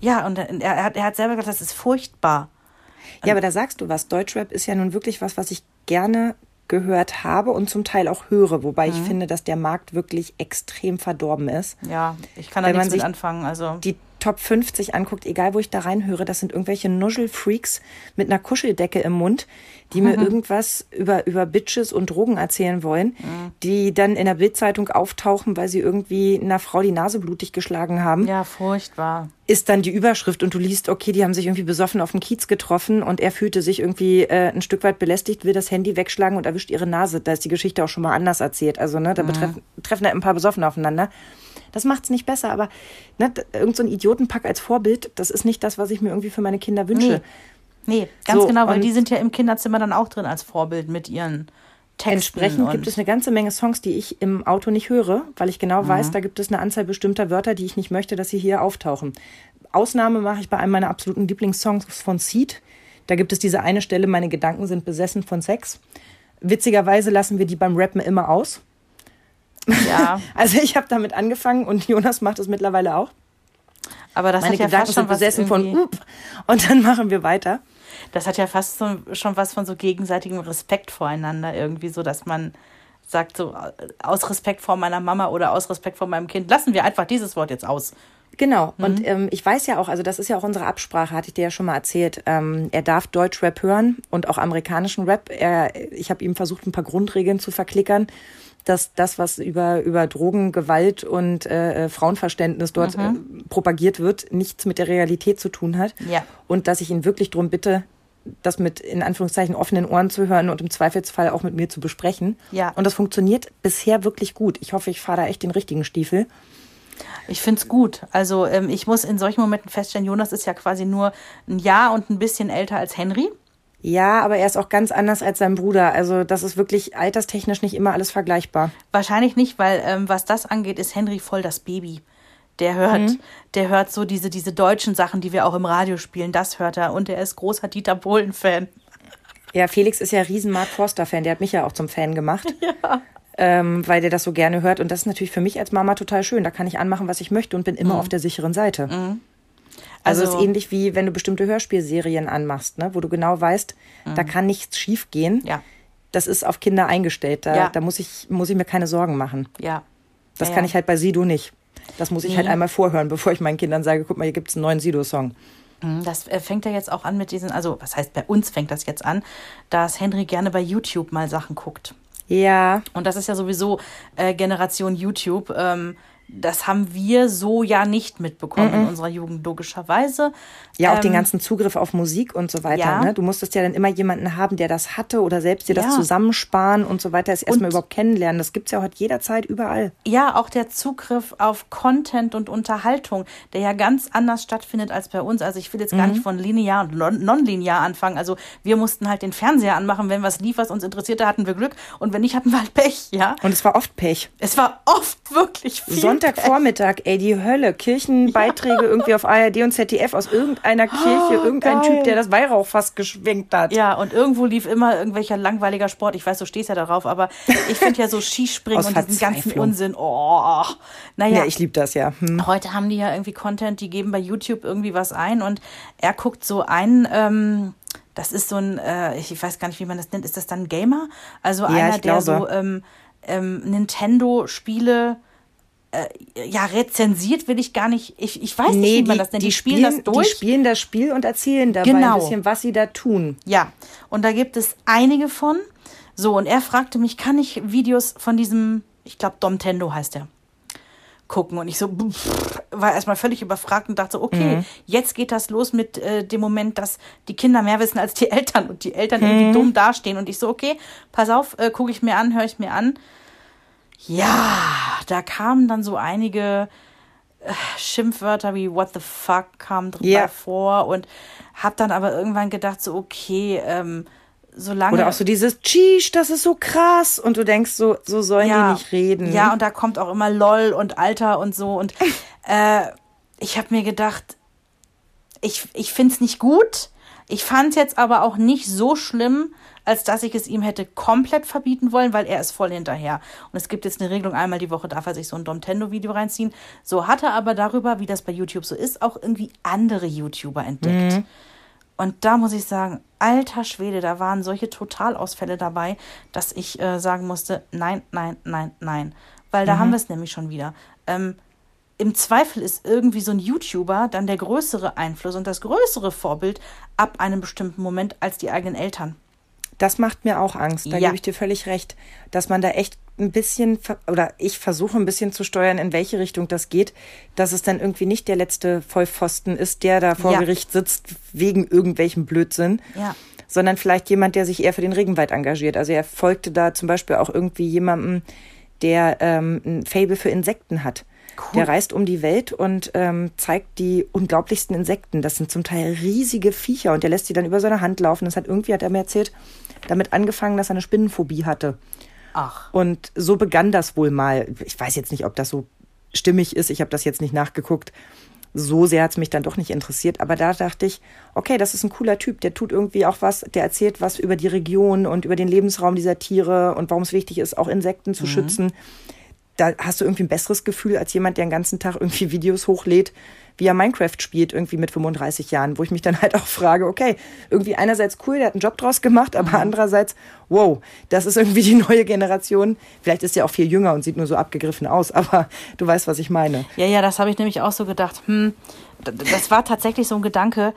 ja, und er, er, hat, er hat selber gesagt, das ist furchtbar.
Ja, aber da sagst du was. Deutschrap ist ja nun wirklich was, was ich gerne gehört habe und zum Teil auch höre. Wobei ich finde, dass der Markt wirklich extrem verdorben ist.
Ja, ich kann da nichts mit
sich
anfangen. Also
die Top 50 anguckt, egal wo ich da reinhöre, das sind irgendwelche Nuschelfreaks mit einer Kuscheldecke im Mund, die mir irgendwas über, über Bitches und Drogen erzählen wollen, die dann in der Bildzeitung auftauchen, weil sie irgendwie einer Frau die Nase blutig geschlagen haben.
ja, furchtbar.
Ist dann die Überschrift und du liest, okay, die haben sich irgendwie besoffen auf dem Kiez getroffen und er fühlte sich irgendwie äh, ein Stück weit belästigt, will das Handy wegschlagen und erwischt ihre Nase. Da ist die Geschichte auch schon mal anders erzählt. Also, ne, da betreffen, treffen da ein paar Besoffene aufeinander. Das macht's nicht besser, aber ne, d- irgend so ein Idiotenpack als Vorbild, das ist nicht das, was ich mir irgendwie für meine Kinder wünsche.
Nee. Nee, ganz
So,
genau, weil die sind ja im Kinderzimmer dann auch drin als Vorbild mit ihren Texten.
Entsprechend gibt es eine ganze Menge Songs, die ich im Auto nicht höre, weil ich genau
Mhm.
weiß, da gibt es eine Anzahl bestimmter Wörter, die ich nicht möchte, dass sie hier auftauchen. Ausnahme mache ich bei einem meiner absoluten Lieblingssongs von Seed. Da gibt es diese eine Stelle, meine Gedanken sind besessen von Sex. Witzigerweise lassen wir die beim Rappen immer aus.
Ja, [laughs]
Also ich habe damit angefangen und Jonas macht es mittlerweile auch.
aber das
Meine
hat ja
Gedanken
fast schon
sind besessen von up und dann machen wir weiter.
Das hat ja fast so, schon was von so gegenseitigem Respekt voreinander irgendwie, so dass man sagt so äh, aus Respekt vor meiner Mama oder aus Respekt vor meinem Kind lassen wir einfach dieses Wort jetzt aus.
Genau.
Mhm.
Und ähm, ich weiß ja auch, also das ist ja auch unsere Absprache, hatte ich dir ja schon mal erzählt. Ähm, er darf Deutschrap hören und auch amerikanischen Rap. Er, ich habe ihm versucht, ein paar Grundregeln zu verklickern, dass das, was über, über Drogen, Gewalt und äh, äh Frauenverständnis dort mhm. äh, propagiert wird, nichts mit der Realität zu tun hat.
Ja.
Und dass ich ihn wirklich darum bitte, das mit in Anführungszeichen offenen Ohren zu hören und im Zweifelsfall auch mit mir zu besprechen.
Ja.
Und das funktioniert bisher wirklich gut. Ich hoffe, ich fahre da echt den richtigen Stiefel.
Ich finde es gut. Also ähm, ich muss in solchen Momenten feststellen, Jonas ist ja quasi nur ein Jahr und ein bisschen älter als Henry.
Ja, aber er ist auch ganz anders als sein Bruder. Also das ist wirklich alterstechnisch nicht immer alles vergleichbar.
Wahrscheinlich nicht, weil ähm, was das angeht, ist Henry voll das Baby. Der hört, mhm. der hört so diese, diese deutschen Sachen, die wir auch im Radio spielen, das hört er. Und er ist großer Dieter Bohlen-Fan.
Ja, Felix ist ja riesen Mark Forster-Fan. Der hat mich ja auch zum Fan gemacht. [laughs]
Ja.
Ähm, weil der das so gerne hört. Und das ist natürlich für mich als Mama total schön. Da kann ich anmachen, was ich möchte und bin immer mhm. auf der sicheren Seite. Mhm. Also, also ist ähnlich wie wenn du bestimmte Hörspielserien anmachst, ne? wo du genau weißt, mhm. da kann nichts schief gehen.
Ja.
Das ist auf Kinder eingestellt. Da, ja. da muss, ich, muss ich mir keine Sorgen machen.
Ja.
Das
ja,
kann ich halt bei Sido nicht. Das muss ich halt einmal vorhören, [laughs] bevor ich meinen Kindern sage, guck mal, hier gibt es einen neuen Sido-Song.
Mhm, das äh, fängt ja jetzt auch an mit diesen, also was heißt bei uns fängt das jetzt an, dass Henry gerne bei YouTube mal Sachen guckt.
Ja.
Und das ist ja sowieso äh, Generation YouTube. Ähm, das haben wir so ja nicht mitbekommen mm -mm. in unserer Jugend, logischerweise.
Ja, auch ähm, den ganzen Zugriff auf Musik und so weiter. Ja. Ne? Du musstest ja dann immer jemanden haben, der das hatte oder selbst dir ja. das zusammensparen und so weiter. Das erstmal überhaupt kennenlernen. Das gibt's ja heute jederzeit überall.
Ja, auch der Zugriff auf Content und Unterhaltung, der ja ganz anders stattfindet als bei uns. Also ich will jetzt gar mhm. nicht von linear und nonlinear anfangen. Also wir mussten halt den Fernseher anmachen, wenn was lief, was uns interessierte, hatten wir Glück. Und wenn nicht, hatten wir halt Pech, ja.
Und es war oft Pech.
Es war oft wirklich viel.
Sonntagvormittag, ey, die Hölle. Kirchenbeiträge ja. irgendwie auf ARD und ZDF aus irgendeinem einer Kirche, oh, irgendein geil. Typ, der das Weihrauch fast geschwenkt hat.
Ja, und irgendwo lief immer irgendwelcher langweiliger Sport. Ich weiß, du stehst ja darauf, aber ich finde ja so Skispringen [laughs] und diesen ganzen Unsinn. Oh, naja.
Ja, ich liebe das ja.
Hm. Heute haben die ja irgendwie Content, die geben bei YouTube irgendwie was ein und er guckt so ein, ähm, das ist so ein, äh, ich weiß gar nicht, wie man das nennt. Ist das dann ein Gamer? Also ja, einer, der so ähm, ähm, Nintendo-Spiele äh, ja, rezensiert will ich gar nicht. Ich, ich weiß nee, nicht, wie man das nennt.
Die, die spielen, spielen, das durch. Die spielen das Spiel und erzählen dabei genau. ein bisschen, was sie da tun.
Ja, und da gibt es einige von. So, und er fragte mich, kann ich Videos von diesem, ich glaube, Domtendo heißt der, gucken? Und ich so, pff, war erstmal völlig überfragt und dachte so, okay, mhm. jetzt geht das los mit äh, dem Moment, dass die Kinder mehr wissen als die Eltern und die Eltern mhm. irgendwie dumm dastehen. Und ich so, okay, pass auf, äh, gucke ich mir an, höre ich mir an ja, da kamen dann so einige äh, Schimpfwörter wie what the fuck kamen drin yeah. vor und hab dann aber irgendwann gedacht so okay, ähm, solange
oder auch so dieses Cheesh, das ist so krass und du denkst so so sollen ja, die nicht reden.
Ja, und da kommt auch immer lol und Alter und so und [laughs] äh, ich habe mir gedacht, ich ich find's nicht gut. Ich fand's jetzt aber auch nicht so schlimm, als dass ich es ihm hätte komplett verbieten wollen, weil er ist voll hinterher. Und es gibt jetzt eine Regelung, einmal die Woche darf er sich so ein Nintendo-Video reinziehen. So hat er aber darüber, wie das bei YouTube so ist, auch irgendwie andere YouTuber entdeckt. Mhm. Und da muss ich sagen, alter Schwede, da waren solche Totalausfälle dabei, dass ich äh, sagen musste, nein, nein, nein, nein. Weil da mhm. haben wir es nämlich schon wieder. Ähm, im Zweifel ist irgendwie so ein YouTuber dann der größere Einfluss und das größere Vorbild ab einem bestimmten Moment als die eigenen Eltern.
Das macht mir auch Angst. Da ja. gebe ich dir völlig recht, dass man da echt ein bisschen oder ich versuche ein bisschen zu steuern, in welche Richtung das geht, dass es dann irgendwie nicht der letzte Vollpfosten ist, der da vor ja. Gericht sitzt wegen irgendwelchem Blödsinn.
Ja.
Sondern vielleicht jemand, der sich eher für den Regenwald engagiert. Also er folgte da zum Beispiel auch irgendwie jemandem, der ähm, ein Fable für Insekten hat. Cool. Der reist um die Welt und ähm, zeigt die unglaublichsten Insekten. Das sind zum Teil riesige Viecher und der lässt sie dann über seine Hand laufen. Das hat irgendwie, hat er mir erzählt, damit angefangen, dass er eine Spinnenphobie hatte.
Ach.
Und so begann das wohl mal. Ich weiß jetzt nicht, ob das so stimmig ist. Ich habe das jetzt nicht nachgeguckt. So sehr hat es mich dann doch nicht interessiert. Aber da dachte ich, okay, das ist ein cooler Typ. Der tut irgendwie auch was, der erzählt was über die Region und über den Lebensraum dieser Tiere und warum es wichtig ist, auch Insekten zu mhm. schützen da hast du irgendwie ein besseres Gefühl als jemand, der den ganzen Tag irgendwie Videos hochlädt, wie er Minecraft spielt, irgendwie mit 35 Jahren, wo ich mich dann halt auch frage, okay, irgendwie einerseits cool, der hat einen Job draus gemacht, aber mhm. andererseits, wow, das ist irgendwie die neue Generation. Vielleicht ist er auch viel jünger und sieht nur so abgegriffen aus, aber du weißt, was ich meine.
Ja, ja, das habe ich nämlich auch so gedacht. Hm, das war tatsächlich so ein Gedanke,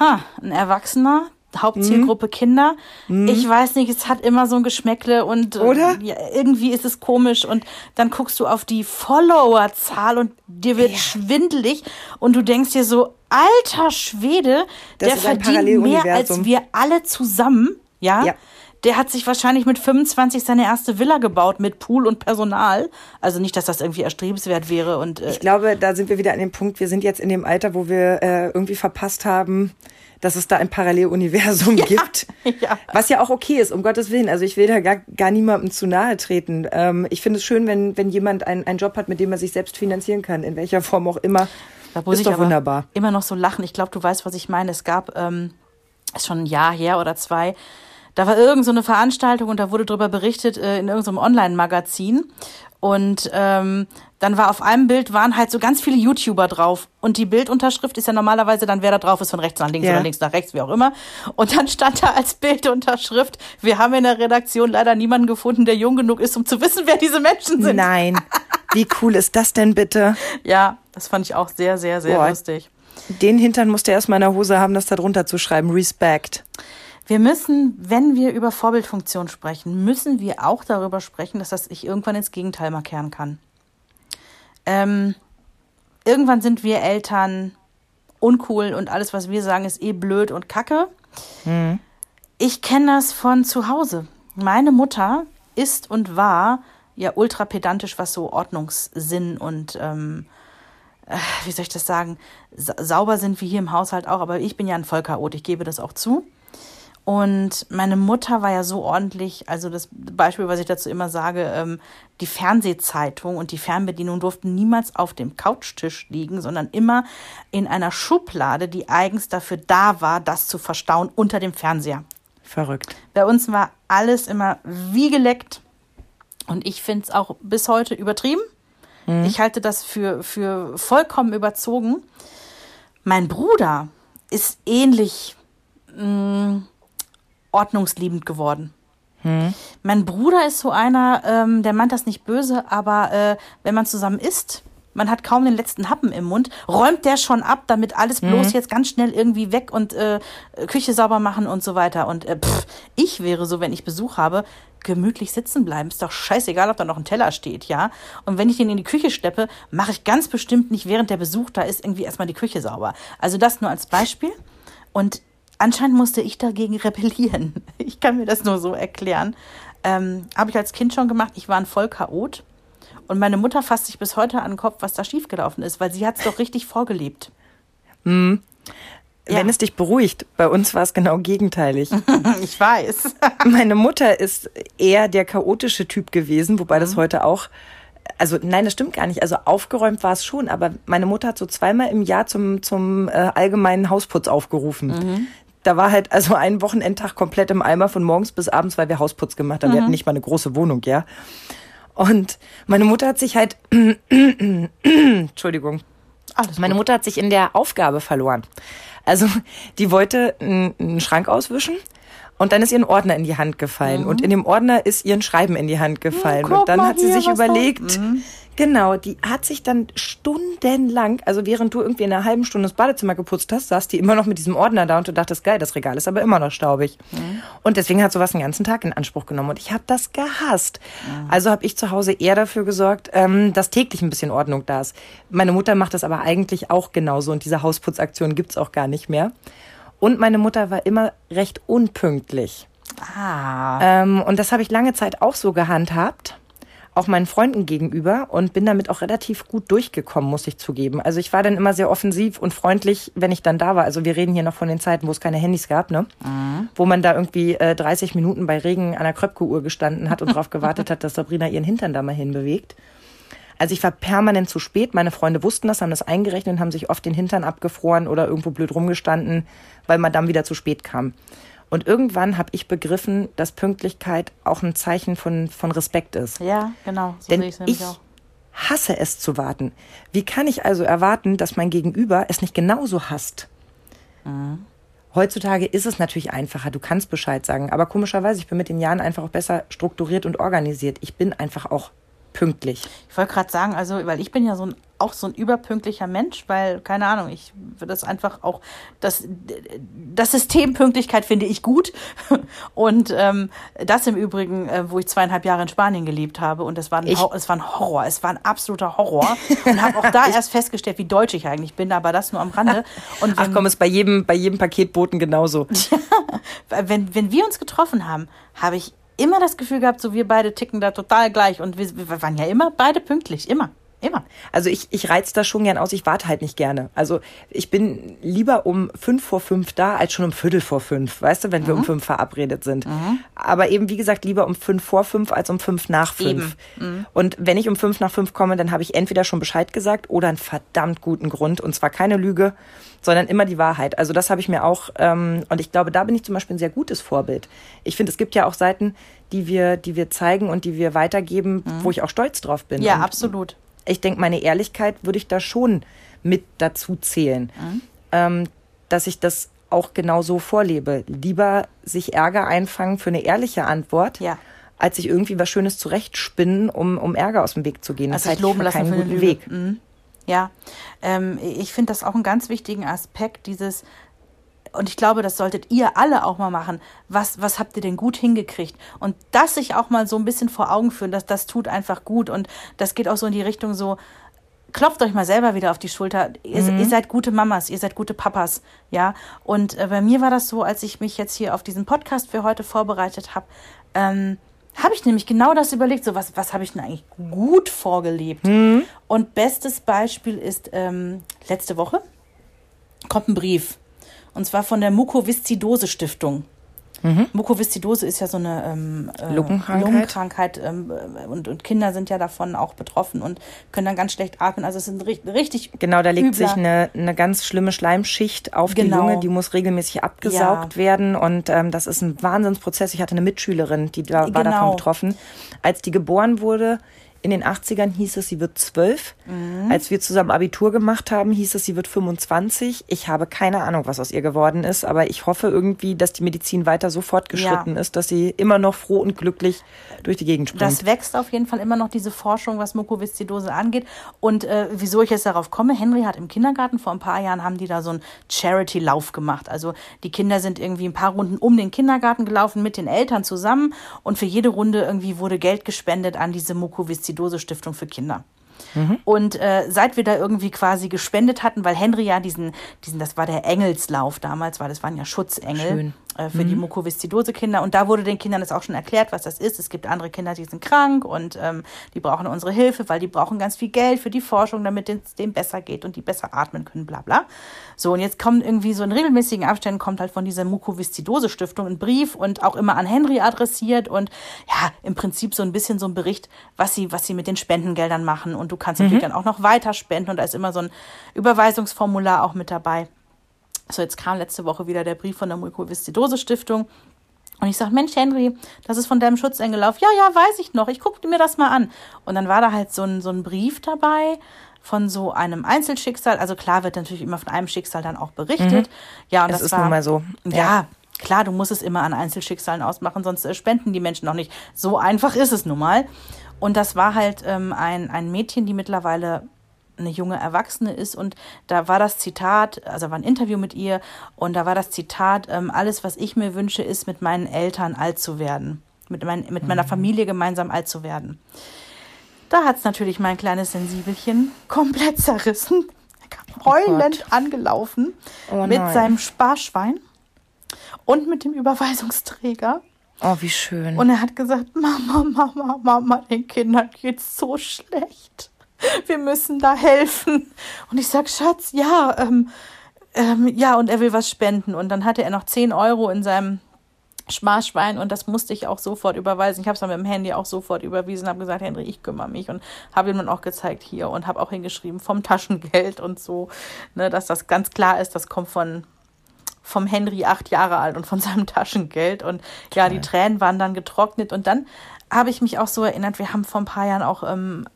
ha, ein Erwachsener, Hauptzielgruppe Kinder. Ich weiß nicht, es hat immer so ein Geschmäckle und äh,
Oder?
Ja, irgendwie ist es komisch und dann guckst du auf die Followerzahl und dir wird schwindelig und du denkst dir so, alter Schwede,
Das
der verdient mehr als wir alle zusammen, ja?
Ja.
Der hat sich wahrscheinlich mit 25 seine erste Villa gebaut mit Pool und Personal. Also nicht, dass das irgendwie erstrebenswert wäre und äh,
Ich glaube, da sind wir wieder an dem Punkt, wir sind jetzt in dem Alter, wo wir äh, irgendwie verpasst haben, dass es da ein Paralleluniversum [laughs] gibt.
ja.
Was ja auch okay ist, um Gottes Willen. Also ich will da gar, gar niemandem zu nahe treten. Ähm, ich finde es schön, wenn, wenn jemand einen, einen Job hat, mit dem er sich selbst finanzieren kann, in welcher Form auch immer.
Da muss
ist
ich
doch wunderbar.
immer noch so lachen. Ich glaube, du weißt, was ich meine. Es gab, ähm, ist schon ein Jahr her oder zwei, da war irgend so eine Veranstaltung und da wurde darüber berichtet äh, in irgendeinem Online-Magazin. Und ähm, dann war auf einem Bild waren halt so ganz viele YouTuber drauf. Und die Bildunterschrift ist ja normalerweise dann, wer da drauf ist, von rechts nach links
Ja.
oder links nach rechts, wie auch immer. Und dann stand da als Bildunterschrift, wir haben in der Redaktion leider niemanden gefunden, der jung genug ist, um zu wissen, wer diese Menschen sind.
Nein. Wie cool ist das denn bitte?
Ja, das fand ich auch sehr, sehr, sehr
Boah.
lustig.
Den Hintern musste er erstmal in der Hose haben, das da drunter zu schreiben. Respect.
Wir müssen, wenn wir über Vorbildfunktion sprechen, müssen wir auch darüber sprechen, dass das sich irgendwann ins Gegenteil markieren kann. Ähm, irgendwann sind wir Eltern uncool und alles, was wir sagen, ist eh blöd und kacke. Ich kenne das von zu Hause. Meine Mutter ist und war ja ultra pedantisch, was so Ordnungssinn und ähm, äh, wie soll ich das sagen, sa sauber sind wir hier im Haushalt auch, aber ich bin ja ein Vollchaot, ich gebe das auch zu. Und meine Mutter war ja so ordentlich, also das Beispiel, was ich dazu immer sage, ähm, die Fernsehzeitung und die Fernbedienung durften niemals auf dem Couchtisch liegen, sondern immer in einer Schublade, die eigens dafür da war, das zu verstauen unter dem Fernseher.
Verrückt.
Bei uns war alles immer wie geleckt. Und ich finde es auch bis heute übertrieben. Ich halte das für, für vollkommen überzogen. Mein Bruder ist ähnlich mh, ordnungsliebend geworden. Mein Bruder ist so einer, ähm, der meint das nicht böse, aber äh, wenn man zusammen isst, man hat kaum den letzten Happen im Mund, räumt der schon ab, damit alles bloß jetzt ganz schnell irgendwie weg und äh, Küche sauber machen und so weiter. Und äh, pff, ich wäre so, wenn ich Besuch habe, gemütlich sitzen bleiben. Ist doch scheißegal, ob da noch ein Teller steht, ja. Und wenn ich den in die Küche schleppe, mache ich ganz bestimmt nicht, während der Besuch da ist, irgendwie erstmal die Küche sauber. Also das nur als Beispiel. Und anscheinend musste ich dagegen [laughs] rebellieren. Ich kann mir das nur so erklären. Ähm, Habe ich als Kind schon gemacht. Ich war ein Vollchaot. Und meine Mutter fasst sich bis heute an den Kopf, was da schiefgelaufen ist, weil sie hat es doch richtig vorgelebt. Ja.
Wenn es dich beruhigt, bei uns war es genau gegenteilig. [laughs]
Ich weiß. [laughs]
Meine Mutter ist eher der chaotische Typ gewesen, wobei das heute auch, also nein, das stimmt gar nicht. Also aufgeräumt war es schon, aber meine Mutter hat so zweimal im Jahr zum, zum äh, allgemeinen Hausputz aufgerufen. Da war halt also ein Wochenendtag komplett im Eimer von morgens bis abends, weil wir Hausputz gemacht haben. Wir hatten nicht mal eine große Wohnung, ja. Und meine Mutter hat sich halt, [clears throat] Entschuldigung,
Alles
meine
gut.
Mutter hat sich in der Aufgabe verloren. Also die wollte einen Schrank auswischen und dann ist ihr ein Ordner in die Hand gefallen und in dem Ordner ist ihr ein Schreiben in die Hand gefallen
Mhm.
und dann
mal
hat sie sich überlegt, genau, die hat sich dann stundenlang, also während du irgendwie in einer halben Stunde das Badezimmer geputzt hast, saß die immer noch mit diesem Ordner da und du dachtest, geil, das Regal ist aber immer noch staubig.
Mhm.
Und deswegen hat sowas den ganzen Tag in Anspruch genommen und ich habe das gehasst. Also habe ich zu Hause eher dafür gesorgt, ähm, dass täglich ein bisschen Ordnung da ist. Meine Mutter macht das aber eigentlich auch genauso und diese Hausputzaktion gibt's auch gar nicht mehr. Und meine Mutter war immer recht unpünktlich.
Ah.
Ähm, und das habe ich lange Zeit auch so gehandhabt, auch meinen Freunden gegenüber und bin damit auch relativ gut durchgekommen, muss ich zugeben. Also ich war dann immer sehr offensiv und freundlich, wenn ich dann da war. Also wir reden hier noch von den Zeiten, wo es keine Handys gab, ne? Wo man da irgendwie äh, 30 Minuten bei Regen an der Kröpke-Uhr gestanden hat und darauf [laughs] gewartet hat, dass Sabrina ihren Hintern da mal hinbewegt. Also ich war permanent zu spät. Meine Freunde wussten das, haben das eingerechnet und haben sich oft den Hintern abgefroren oder irgendwo blöd rumgestanden, weil Madame wieder zu spät kam. Und irgendwann habe ich begriffen, dass Pünktlichkeit auch ein Zeichen von, von Respekt ist.
Ja, genau. So
Denn
sehe ich es nämlich
ich
auch.
hasse es zu warten. Wie kann ich also erwarten, dass mein Gegenüber es nicht genauso hasst?
Mhm.
Heutzutage ist es natürlich einfacher, du kannst Bescheid sagen. Aber komischerweise, ich bin mit den Jahren einfach auch besser strukturiert und organisiert. Ich bin einfach auch pünktlich?
Ich wollte gerade sagen, also, weil ich bin ja so ein, auch so ein überpünktlicher Mensch, weil, keine Ahnung, ich würde das einfach auch, das, das System Pünktlichkeit finde ich gut. [laughs] Und ähm, das im Übrigen, äh, wo ich zweieinhalb Jahre in Spanien gelebt habe. Und es war ein,
Ich-
es war ein Horror, es war ein absoluter Horror. Und habe auch da [laughs] erst festgestellt, wie deutsch ich eigentlich bin, aber das nur am Rande. Und [laughs]
Ach
wenn-
komm, ist bei jedem, bei jedem Paketboten genauso.
wenn, wenn wir uns getroffen haben, habe ich immer das Gefühl gehabt, so wir beide ticken da total gleich. Und wir, wir waren ja immer beide pünktlich. Immer. Immer.
Also ich, ich reiz das schon gern aus, ich warte halt nicht gerne. Also ich bin lieber um fünf vor fünf da, als schon um Viertel vor fünf, weißt du, wenn wir um fünf verabredet sind. Aber eben, wie gesagt, lieber um fünf vor fünf als um fünf nach fünf. Und wenn ich um fünf nach fünf komme, dann habe ich entweder schon Bescheid gesagt oder einen verdammt guten Grund. Und zwar keine Lüge, sondern immer die Wahrheit. Also das habe ich mir auch, ähm, und ich glaube, da bin ich zum Beispiel ein sehr gutes Vorbild. Ich finde, es gibt ja auch Seiten, die wir, die wir zeigen und die wir weitergeben, wo ich auch stolz drauf bin.
Ja,
und
absolut.
Ich denke, meine Ehrlichkeit würde ich da schon mit dazu zählen, ähm, dass ich das auch genau so vorlebe. Lieber sich Ärger einfangen für eine ehrliche Antwort,
Ja.
als sich irgendwie was Schönes zurechtspinnen, um, um Ärger aus dem Weg zu gehen.
Also
halte
sich loben lassen
keinen
für
guten. Weg.
Mhm. Ja, ähm, ich finde das auch einen ganz wichtigen Aspekt, dieses, und ich glaube, das solltet ihr alle auch mal machen. Was, was habt ihr denn gut hingekriegt? Und das sich auch mal so ein bisschen vor Augen führen, dass das tut einfach gut. Und das geht auch so in die Richtung so, klopft euch mal selber wieder auf die Schulter. Ihr, ihr seid gute Mamas, ihr seid gute Papas, ja. Und äh, bei mir war das so, als ich mich jetzt hier auf diesen Podcast für heute vorbereitet habe, ähm, habe ich nämlich genau das überlegt, so was, was habe ich denn eigentlich gut vorgelebt? Und bestes Beispiel ist ähm, letzte Woche kommt ein Brief. Und zwar von der Mukoviszidose Stiftung. Mukoviszidose ist ja so eine ähm, äh,
Lungenkrankheit.
Lungenkrankheit ähm, und, und Kinder sind ja davon auch betroffen und können dann ganz schlecht atmen. Also es ist ein ri- richtig
Genau, da legt sich eine, eine ganz schlimme Schleimschicht auf die
Genau.
Lunge, die muss regelmäßig abgesaugt
Ja.
werden und ähm, das ist ein Wahnsinnsprozess. Ich hatte eine Mitschülerin, die da, war davon
Genau.
betroffen. Als die geboren wurde, in den 80ern hieß es, sie wird zwölf.
Mhm.
Als wir zusammen Abitur gemacht haben, hieß es, sie wird 25. Ich habe keine Ahnung, was aus ihr geworden ist, aber ich hoffe irgendwie, dass die Medizin weiter so fortgeschritten
Ja.
ist, dass sie immer noch froh und glücklich durch die Gegend springt.
Das wächst auf jeden Fall immer noch diese Forschung, was Mukoviszidose angeht. Und äh, wieso ich jetzt darauf komme, Henry hat im Kindergarten vor ein paar Jahren haben die da so einen Charity-Lauf gemacht. Also die Kinder sind irgendwie ein paar Runden um den Kindergarten gelaufen mit den Eltern zusammen und für jede Runde irgendwie wurde Geld gespendet an diese Mukoviszidose-Stiftung für Kinder. Und äh, seit wir da irgendwie quasi gespendet hatten, weil Henry ja diesen, diesen, das war der Engelslauf damals, weil das waren ja Schutzengel
Schön.
Äh, für die Mukoviszidose-Kinder. Und da wurde den Kindern das auch schon erklärt, was das ist. Es gibt andere Kinder, die sind krank und ähm, die brauchen unsere Hilfe, weil die brauchen ganz viel Geld für die Forschung, damit es denen besser geht und die besser atmen können, bla bla. So, und jetzt kommt irgendwie so in regelmäßigen Abständen kommt halt von dieser Mukoviszidose-Stiftung ein Brief und auch immer an Henry adressiert und ja, im Prinzip so ein bisschen so ein Bericht, was sie, was sie mit den Spendengeldern machen. Und du kannst natürlich dann auch noch weiter spenden und da ist immer so ein Überweisungsformular auch mit dabei. So, jetzt kam letzte Woche wieder der Brief von der Mukoviszidose-Stiftung. Und ich sage, Mensch, Henry, das ist von deinem Schutzengellauf. Ja, ja, weiß ich noch. Ich gucke mir das mal an. Und dann war da halt so ein, so ein Brief dabei von so einem Einzelschicksal. Also klar wird natürlich immer von einem Schicksal dann auch berichtet. Ja, und
Es
das
ist
war,
nun mal so.
Ja,
Ja.
klar, du musst es immer an Einzelschicksalen ausmachen, sonst äh, spenden die Menschen noch nicht. So einfach ist es nun mal. Und das war halt ähm, ein, ein Mädchen, die mittlerweile eine junge Erwachsene ist und da war das Zitat, also war ein Interview mit ihr und da war das Zitat, ähm, alles, was ich mir wünsche, ist mit meinen Eltern alt zu werden, mit, mein, mit meiner Familie gemeinsam alt zu werden. Da hat es natürlich mein kleines Sensibelchen komplett zerrissen. Er kam heulend angelaufen
Oh
mit seinem Sparschwein und mit dem Überweisungsträger.
Oh, wie schön.
Und er hat gesagt, Mama, Mama, Mama, den Kindern geht's so schlecht. [laughs] Wir müssen da helfen. Und ich sag, Schatz, ja, ähm, ähm, ja, und er will was spenden. Und dann hatte er noch 10 Euro in seinem Sparschwein und das musste ich auch sofort überweisen. Ich habe es dann mit dem Handy auch sofort überwiesen, habe gesagt, Henry, ich kümmere mich und habe ihm dann auch gezeigt hier und habe auch hingeschrieben vom Taschengeld und so, ne, dass das ganz klar ist, das kommt von vom Henry acht Jahre alt und von seinem Taschengeld und ja, die Tränen waren dann getrocknet und dann habe ich mich auch so erinnert, wir haben vor ein paar Jahren auch ähm,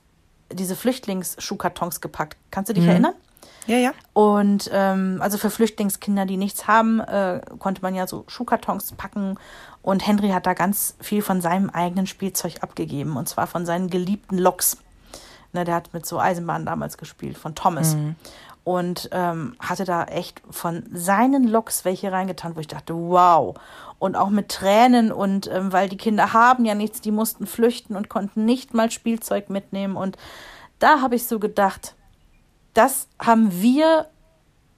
diese Flüchtlingsschuhkartons gepackt. Kannst du dich erinnern?
Ja, ja.
Und ähm, also für Flüchtlingskinder, die nichts haben, äh, konnte man ja so Schuhkartons packen. Und Henry hat da ganz viel von seinem eigenen Spielzeug abgegeben. Und zwar von seinen geliebten Loks. Ne, der hat mit so Eisenbahnen damals gespielt, von Thomas. Mhm. Und ähm, hatte da echt von seinen Loks welche reingetan, wo ich dachte, wow. Und auch mit Tränen und ähm, weil die Kinder haben ja nichts, die mussten flüchten und konnten nicht mal Spielzeug mitnehmen. Und da habe ich so gedacht, das haben wir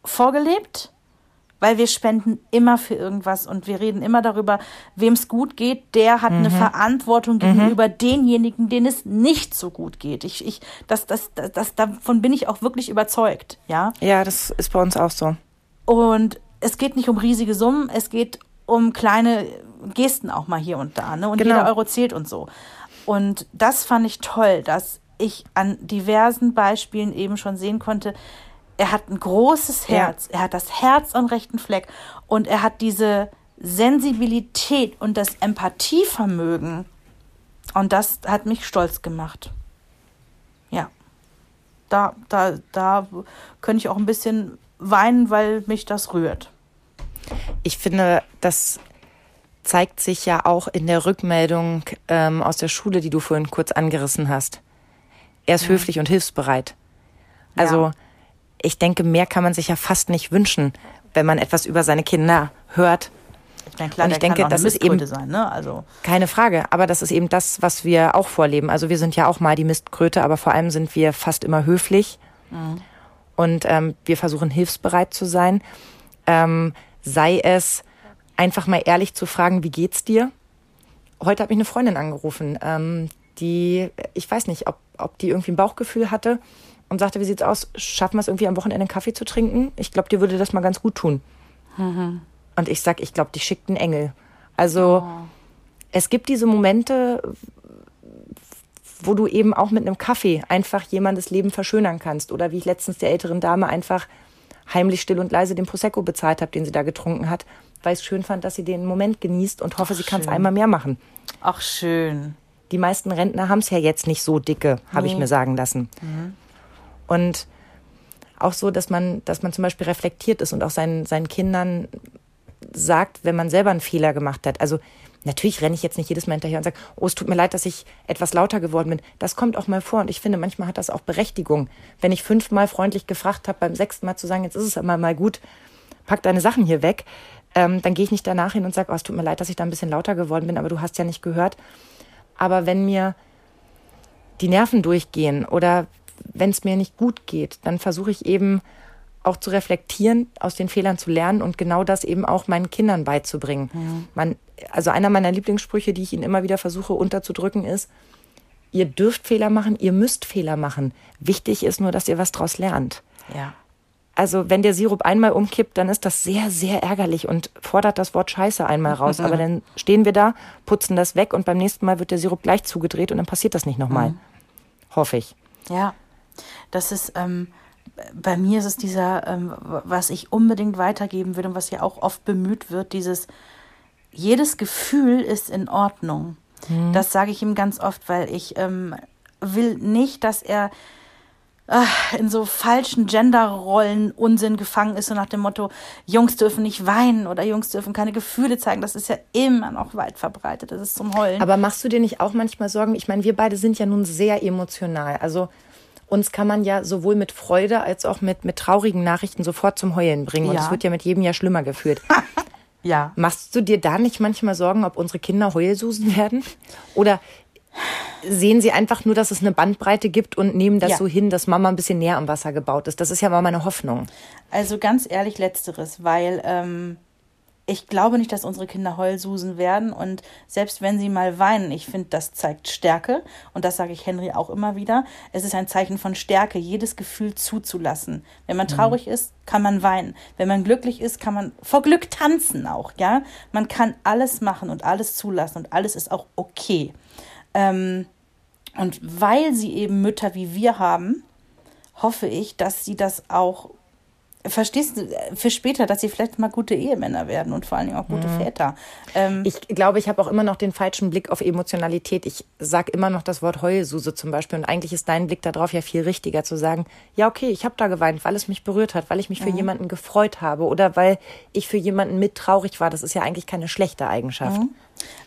vorgelebt, weil wir spenden immer für irgendwas und wir reden immer darüber, wem es gut geht, der hat mhm. eine Verantwortung mhm. gegenüber mhm. denjenigen, denen es nicht so gut geht. Ich, ich, das, das, das, das, davon bin ich auch wirklich überzeugt, ja.
Ja, das ist bei uns auch so.
Und es geht nicht um riesige Summen, es geht um kleine Gesten auch mal hier und da, ne? Und genau. jeder Euro zählt und so. Und das fand ich toll, dass ich an diversen Beispielen eben schon sehen konnte, er hat ein großes Herz, ja. er hat das Herz am rechten Fleck und er hat diese Sensibilität und das Empathievermögen. Und das hat mich stolz gemacht. Ja. Da, da, da könnte ich auch ein bisschen weinen, weil mich das rührt.
Ich finde, das zeigt sich ja auch in der Rückmeldung ähm, aus der Schule, die du vorhin kurz angerissen hast. Er ist ja. höflich und hilfsbereit. Also ja. Ich denke, mehr kann man sich ja fast nicht wünschen, wenn man etwas über seine Kinder hört.
Ja, klar, und ich denke, das ist eben sein, ne? also
keine Frage. Aber das ist eben das, was wir auch vorleben. Also wir sind ja auch mal die Mistkröte, aber vor allem sind wir fast immer höflich mhm. und ähm, wir versuchen hilfsbereit zu sein. Ähm, sei es einfach mal ehrlich zu fragen, wie geht's dir? Heute hat mich eine Freundin angerufen, ähm, die, ich weiß nicht, ob ob die irgendwie ein Bauchgefühl hatte und sagte, wie sieht's aus? Schaffen wir es irgendwie am Wochenende einen Kaffee zu trinken? Ich glaube, dir würde das mal ganz gut tun. Mhm. Und ich sag, ich glaube, die schickt einen Engel. Also oh. es gibt diese Momente, wo du eben auch mit einem Kaffee einfach jemandes Leben verschönern kannst. Oder wie ich letztens der älteren Dame einfach heimlich still und leise den Prosecco bezahlt habe, den sie da getrunken hat, weil ich es schön fand, dass sie den Moment genießt und hoffe, Ach, sie kann es einmal mehr machen.
Ach schön
die meisten Rentner haben es ja jetzt nicht so dicke, habe nee. ich mir sagen lassen. Mhm. Und auch so, dass man, dass man zum Beispiel reflektiert ist und auch seinen, seinen Kindern sagt, wenn man selber einen Fehler gemacht hat. Also natürlich renne ich jetzt nicht jedes Mal hinterher und sage, oh, es tut mir leid, dass ich etwas lauter geworden bin. Das kommt auch mal vor und ich finde, manchmal hat das auch Berechtigung. Wenn ich fünfmal freundlich gefragt habe, beim sechsten Mal zu sagen, jetzt ist es einmal mal gut, pack deine Sachen hier weg, ähm, dann gehe ich nicht danach hin und sage, oh, es tut mir leid, dass ich da ein bisschen lauter geworden bin, aber du hast ja nicht gehört. Aber wenn mir die Nerven durchgehen oder wenn es mir nicht gut geht, dann versuche ich eben auch zu reflektieren, aus den Fehlern zu lernen und genau das eben auch meinen Kindern beizubringen. Mhm. Man, also einer meiner Lieblingssprüche, die ich ihnen immer wieder versuche unterzudrücken, ist, ihr dürft Fehler machen, ihr müsst Fehler machen. Wichtig ist nur, dass ihr was draus lernt.
Ja.
Also wenn der Sirup einmal umkippt, dann ist das sehr, sehr ärgerlich und fordert das Wort Scheiße einmal raus. [laughs] Aber dann stehen wir da, putzen das weg und beim nächsten Mal wird der Sirup gleich zugedreht und dann passiert das nicht nochmal. Mhm. Hoffe ich.
Ja, das ist, ähm, bei mir ist es dieser, ähm, was ich unbedingt weitergeben würde und was ja auch oft bemüht wird, dieses, jedes Gefühl ist in Ordnung. Mhm. Das sage ich ihm ganz oft, weil ich ähm, will nicht, dass er in so falschen Genderrollen Unsinn gefangen ist, so nach dem Motto, Jungs dürfen nicht weinen oder Jungs dürfen keine Gefühle zeigen. Das ist ja immer noch weit verbreitet. Das ist zum Heulen.
Aber machst du dir nicht auch manchmal Sorgen? Ich meine, wir beide sind ja nun sehr emotional. Also uns kann man ja sowohl mit Freude als auch mit, mit traurigen Nachrichten sofort zum Heulen bringen. Und es wird ja mit jedem Jahr schlimmer geführt. [laughs]
ja.
Machst du dir da nicht manchmal Sorgen, ob unsere Kinder Heulsusen werden? Oder sehen sie einfach nur, dass es eine Bandbreite gibt und nehmen das ja. so hin, dass Mama ein bisschen näher am Wasser gebaut ist. Das ist ja mal meine Hoffnung.
Also ganz ehrlich, letzteres, weil ähm, ich glaube nicht, dass unsere Kinder Heulsusen werden und selbst wenn sie mal weinen, ich finde, das zeigt Stärke und das sage ich Henry auch immer wieder. Es ist ein Zeichen von Stärke, jedes Gefühl zuzulassen. Wenn man mhm. traurig mhm. ist, kann man weinen. Wenn man glücklich ist, kann man vor Glück tanzen auch, ja? Man kann alles machen und alles zulassen und alles ist auch okay. Ähm, und weil sie eben Mütter wie wir haben, hoffe ich, dass sie das auch verstehst du, für später, dass sie vielleicht mal gute Ehemänner werden und vor allen Dingen auch gute mhm. Väter. Ähm,
ich glaube, ich habe auch immer noch den falschen Blick auf Emotionalität. Ich sage immer noch das Wort Heulsuse zum Beispiel. Und eigentlich ist dein Blick darauf ja viel richtiger zu sagen, ja, okay, ich habe da geweint, weil es mich berührt hat, weil ich mich für mhm. jemanden gefreut habe oder weil ich für jemanden mit traurig war. Das ist ja eigentlich keine schlechte Eigenschaft. Mhm.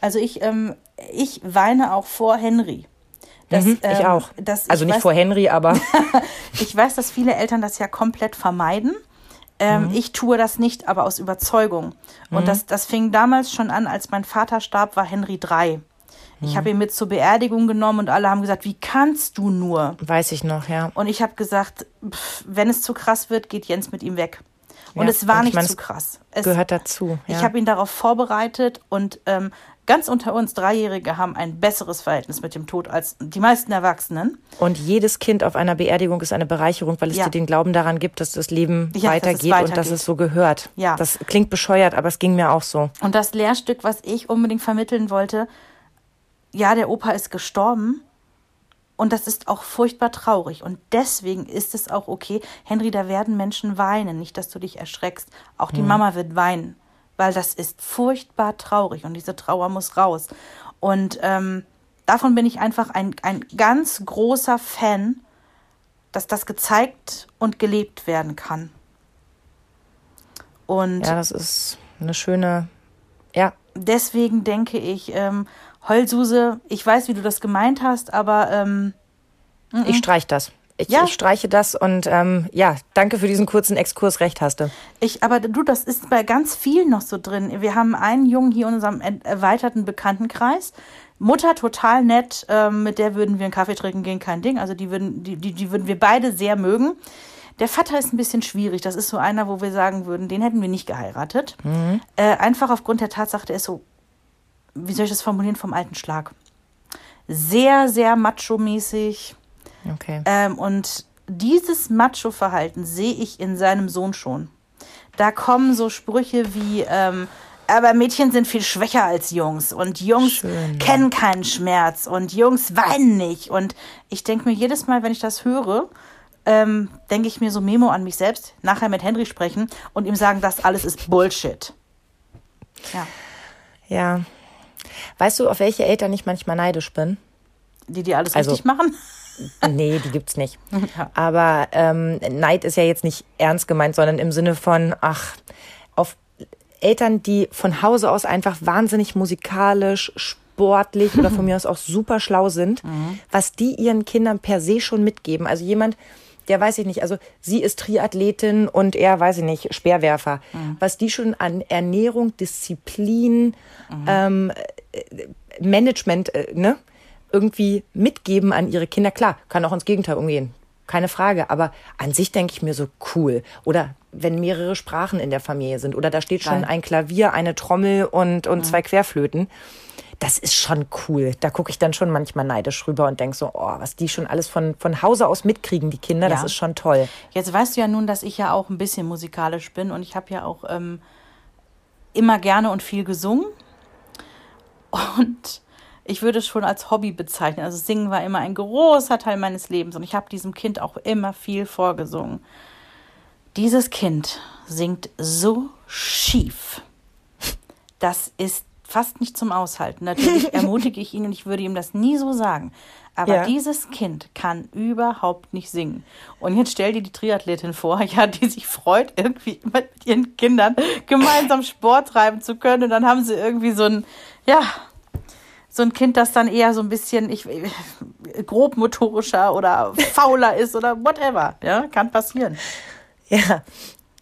Also ich, ähm, ich weine auch vor Henry.
Das, mhm, ich ähm, auch. Das, also ich nicht weiß, vor Henry, aber. [laughs]
ich weiß, dass viele Eltern das ja komplett vermeiden. Ähm, mhm. Ich tue das nicht, aber aus Überzeugung. Und mhm. das, das fing damals schon an, als mein Vater starb, war Henry drei. Ich mhm. habe ihn mit zur Beerdigung genommen und alle haben gesagt, wie kannst du nur?
Weiß ich noch, ja.
Und ich habe gesagt, pff, wenn es zu krass wird, geht Jens mit ihm weg. Und ja, es war nicht meine, zu krass. Es
gehört dazu.
Ja. Ich habe ihn darauf vorbereitet und ähm, ganz unter uns Dreijährige haben ein besseres Verhältnis mit dem Tod als die meisten Erwachsenen.
Und jedes Kind auf einer Beerdigung ist eine Bereicherung, weil es ja. dir den Glauben daran gibt, dass das Leben ja, weitergeht, weitergeht, und dass es so gehört. Ja. Das klingt bescheuert, aber es ging mir auch so.
Und das Lehrstück, was ich unbedingt vermitteln wollte, ja, der Opa ist gestorben, und das ist auch furchtbar traurig. Und deswegen ist es auch okay, Henry, da werden Menschen weinen. Nicht, dass du dich erschreckst. Auch die mhm. Mama wird weinen, weil das ist furchtbar traurig und diese Trauer muss raus. Und ähm, davon bin ich einfach ein, ein ganz großer Fan, dass das gezeigt und gelebt werden kann.
Und ja, das ist eine schöne, ja.
Deswegen denke ich, ähm, Heulsuse, ich weiß, wie du das gemeint hast, aber ähm,
ich streich das. Ich, ja. ich streiche das und ähm, ja, danke für diesen kurzen Exkurs, recht hast du.
Ich, aber du, das ist bei ganz vielen noch so drin. Wir haben einen Jungen hier in unserem erweiterten Bekanntenkreis. Mutter total nett, ähm, mit der würden wir einen Kaffee trinken gehen, kein Ding. Also die würden, die, die, die würden wir beide sehr mögen. Der Vater ist ein bisschen schwierig. Das ist so einer, wo wir sagen würden, den hätten wir nicht geheiratet. Mhm. Äh, einfach aufgrund der Tatsache, der ist so wie soll ich das formulieren, vom alten Schlag. Sehr, sehr macho-mäßig.
Okay.
Ähm, und dieses Macho-Verhalten sehe ich in seinem Sohn schon. Da kommen so Sprüche wie, ähm, aber Mädchen sind viel schwächer als Jungs und Jungs Schön, kennen keinen Schmerz und Jungs weinen nicht. Und ich denke mir jedes Mal, wenn ich das höre, ähm, denke ich mir so Memo an mich selbst, nachher mit Henry sprechen und ihm sagen, das alles ist Bullshit.
Ja. Ja, Weißt du, auf welche Eltern ich manchmal neidisch bin?
Die, die alles also, richtig machen?
Nee, die gibt's nicht. [laughs] Ja. Aber ähm, Neid ist ja jetzt nicht ernst gemeint, sondern im Sinne von, ach, auf Eltern, die von Hause aus einfach wahnsinnig musikalisch, sportlich oder von mir aus auch [laughs] super schlau sind, mhm. was die ihren Kindern per se schon mitgeben. Also jemand, der weiß ich nicht, also sie ist Triathletin und er, weiß ich nicht, Speerwerfer. Mhm. Was die schon an Ernährung, Disziplin, mhm. ähm, Management, äh, ne, irgendwie mitgeben an ihre Kinder. Klar, kann auch ins Gegenteil umgehen. Keine Frage. Aber an sich denke ich mir so cool. Oder wenn mehrere Sprachen in der Familie sind. Oder da steht schon ein Klavier, eine Trommel und, und mhm. zwei Querflöten das ist schon cool. Da gucke ich dann schon manchmal neidisch rüber und denke so, oh, was die schon alles von, von Hause aus mitkriegen, die Kinder, ja. das ist schon toll.
Jetzt weißt du ja nun, dass ich ja auch ein bisschen musikalisch bin und ich habe ja auch ähm, immer gerne und viel gesungen. Und ich würde es schon als Hobby bezeichnen. Also Singen war immer ein großer Teil meines Lebens und ich habe diesem Kind auch immer viel vorgesungen. Dieses Kind singt so schief. Das ist fast nicht zum Aushalten. Natürlich [laughs] ermutige ich ihn und ich würde ihm das nie so sagen. Aber ja. dieses Kind kann überhaupt nicht singen. Und jetzt stell dir die Triathletin vor, [laughs] ja, die sich freut, irgendwie mit ihren Kindern gemeinsam Sport treiben zu können. Und dann haben sie irgendwie so ein, ja, so ein Kind, das dann eher so ein bisschen ich, grobmotorischer oder [laughs] fauler ist oder whatever. Ja, kann passieren.
Ja,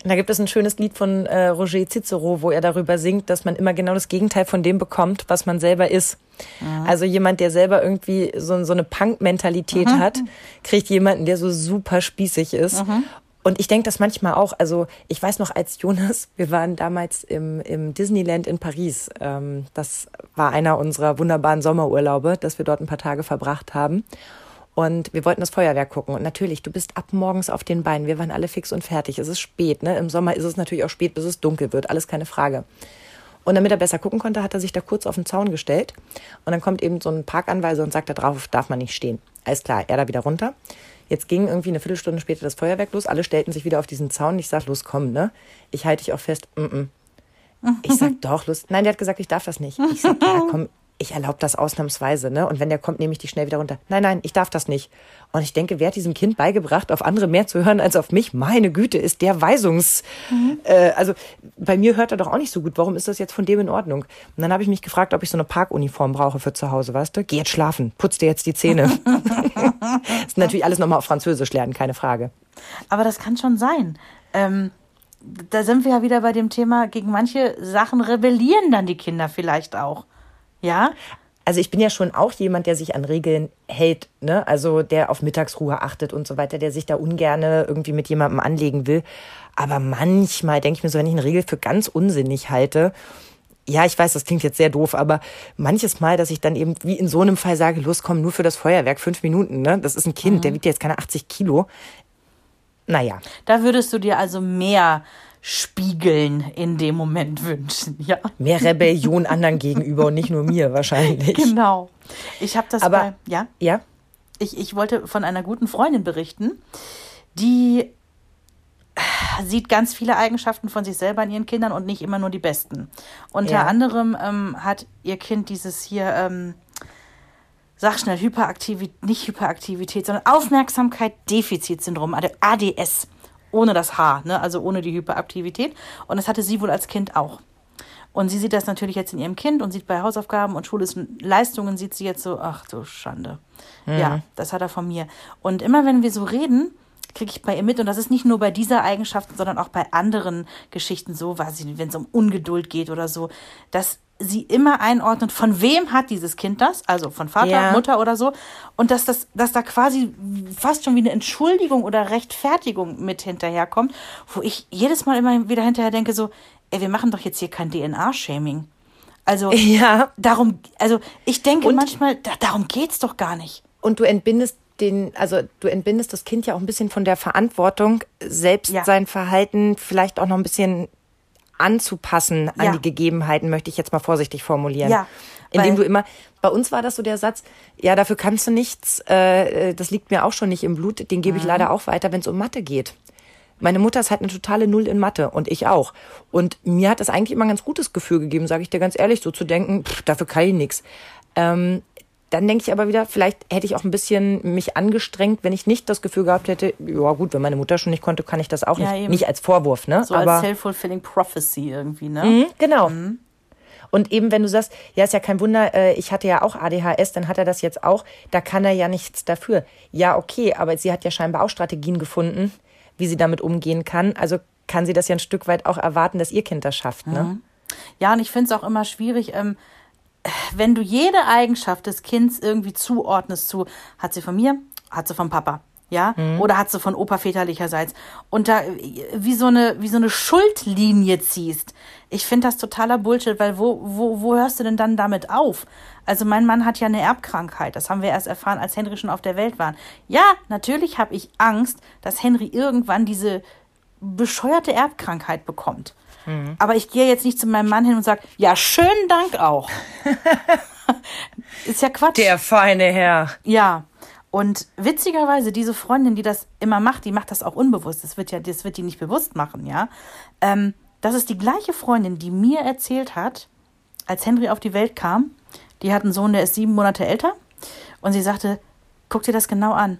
da gibt es ein schönes Lied von äh, Roger Cicero, wo er darüber singt, dass man immer genau das Gegenteil von dem bekommt, was man selber ist. Mhm. Also jemand, der selber irgendwie so, so eine Punk-Mentalität mhm. hat, kriegt jemanden, der so super spießig ist. Mhm. Und ich denke das manchmal auch. Also ich weiß noch, als Jonas, wir waren damals im, im Disneyland in Paris. Ähm, das war einer unserer wunderbaren Sommerurlaube, dass wir dort ein paar Tage verbracht haben. Und wir wollten das Feuerwerk gucken. Und natürlich, du bist ab morgens auf den Beinen. Wir waren alle fix und fertig. Es ist spät, ne? Im Sommer ist es natürlich auch spät, bis es dunkel wird. Alles keine Frage. Und damit er besser gucken konnte, hat er sich da kurz auf den Zaun gestellt. Und dann kommt eben so ein Parkanweiser und sagt, da drauf darf man nicht stehen. Alles klar, er da wieder runter. Jetzt ging irgendwie eine Viertelstunde später das Feuerwerk los. Alle stellten sich wieder auf diesen Zaun. Ich sag, los, komm, ne? Ich halte dich auch fest. Mm -mm. Ich sag, [laughs] doch, los. Nein, der hat gesagt, ich darf das nicht. Ich sag, ja, komm, ich erlaube das ausnahmsweise, ne? Und wenn der kommt, nehme ich die schnell wieder runter. Nein, nein, ich darf das nicht. Und ich denke, wer hat diesem Kind beigebracht, auf andere mehr zu hören als auf mich? Meine Güte, ist der Weisungs... Mhm. Äh, also bei mir hört er doch auch nicht so gut. Warum ist das jetzt von dem in Ordnung? Und dann habe ich mich gefragt, ob ich so eine Parkuniform brauche für zu Hause, weißt du? Geh jetzt schlafen, putz dir jetzt die Zähne. das [laughs] ist natürlich alles nochmal auf Französisch lernen, keine Frage.
Aber das kann schon sein. Ähm da sind wir ja wieder bei dem Thema, gegen manche Sachen rebellieren dann die Kinder vielleicht auch. Ja?
Also ich bin ja schon auch jemand, der sich an Regeln hält, ne? Also der auf Mittagsruhe achtet und so weiter, der sich da ungerne irgendwie mit jemandem anlegen will. Aber manchmal denke ich mir so, wenn ich eine Regel für ganz unsinnig halte, ja, ich weiß, das klingt jetzt sehr doof, aber manches Mal, dass ich dann eben wie in so einem Fall sage, los, komm, nur für das Feuerwerk, fünf Minuten, ne? Das ist ein Kind, mhm. der wiegt jetzt keine 80 Kilo. Naja.
Da würdest du dir also mehr spiegeln in dem Moment wünschen, ja.
Mehr Rebellion anderen gegenüber und nicht nur mir wahrscheinlich.
Genau. Ich habe das
Aber,
bei, ja?
Ja?
Ich, ich wollte von einer guten Freundin berichten, die sieht ganz viele Eigenschaften von sich selber in ihren Kindern und nicht immer nur die besten. Unter ja. anderem ähm, hat ihr Kind dieses hier, ähm, sag schnell, Hyperaktivität, nicht Hyperaktivität, sondern Aufmerksamkeit, Defizitsyndrom, ADS ohne das H, ne? also ohne die Hyperaktivität. Und das hatte sie wohl als Kind auch. Und sie sieht das natürlich jetzt in ihrem Kind und sieht bei Hausaufgaben und schulischen Leistungen, sieht sie jetzt so, ach du Schande. Mhm. Ja, das hat er von mir. Und immer wenn wir so reden, kriege ich bei ihr mit, und das ist nicht nur bei dieser Eigenschaft, sondern auch bei anderen Geschichten so, wenn es um Ungeduld geht oder so, dass sie immer einordnet, von wem hat dieses Kind das, also von Vater, ja. Mutter oder so, und dass das, dass da quasi fast schon wie eine Entschuldigung oder Rechtfertigung mit hinterherkommt, wo ich jedes Mal immer wieder hinterher denke so, ey, wir machen doch jetzt hier kein DNA-Shaming. Also [laughs] ja. darum, also ich denke und, manchmal, da, darum geht's doch gar nicht.
Und du entbindest den, also du entbindest das Kind ja auch ein bisschen von der Verantwortung, selbst ja. sein Verhalten vielleicht auch noch ein bisschen anzupassen an ja. die Gegebenheiten, möchte ich jetzt mal vorsichtig formulieren. Ja. Indem du immer, bei uns war das so der Satz, ja, dafür kannst du nichts, äh, das liegt mir auch schon nicht im Blut, den gebe ich mhm. leider auch weiter, wenn es um Mathe geht. Meine Mutter ist halt eine totale Null in Mathe und ich auch. Und mir hat das eigentlich immer ein ganz gutes Gefühl gegeben, sage ich dir ganz ehrlich, so zu denken, pff, dafür kann ich nichts. Ähm, dann denke ich aber wieder, vielleicht hätte ich auch ein bisschen mich angestrengt, wenn ich nicht das Gefühl gehabt hätte, ja gut, wenn meine Mutter schon nicht konnte, kann ich das auch ja, nicht. Eben. Nicht als Vorwurf, ne?
So aber, als self-fulfilling prophecy irgendwie, ne?
Mhm, genau. Mhm. Und eben, wenn du sagst, ja, ist ja kein Wunder, äh, ich hatte ja auch ADHS, dann hat er das jetzt auch, da kann er ja nichts dafür. Ja, okay, aber sie hat ja scheinbar auch Strategien gefunden, wie sie damit umgehen kann. Also kann sie das ja ein Stück weit auch erwarten, dass ihr Kind das schafft, ne?
Mhm. Ja, und ich finde es auch immer schwierig, ähm, wenn du jede Eigenschaft des Kindes irgendwie zuordnest zu, hat sie von mir, hat sie vom Papa, ja, mhm. oder hat sie von Opa väterlicherseits und da wie so eine wie so eine Schuldlinie ziehst. Ich finde das totaler Bullshit, weil wo wo wo hörst du denn dann damit auf? Also mein Mann hat ja eine Erbkrankheit, das haben wir erst erfahren, als Henry schon auf der Welt war. Ja, natürlich habe ich Angst, dass Henry irgendwann diese bescheuerte Erbkrankheit bekommt. Mhm. Aber ich gehe jetzt nicht zu meinem Mann hin und sage, ja, schönen Dank auch. [laughs] ist ja Quatsch.
Der feine Herr.
Ja. Und witzigerweise, diese Freundin, die das immer macht, die macht das auch unbewusst. Das wird ja, das wird die nicht bewusst machen, ja. Ähm, das ist die gleiche Freundin, die mir erzählt hat, als Henry auf die Welt kam, die hat einen Sohn, der ist sieben Monate älter. Und sie sagte, guck dir das genau an.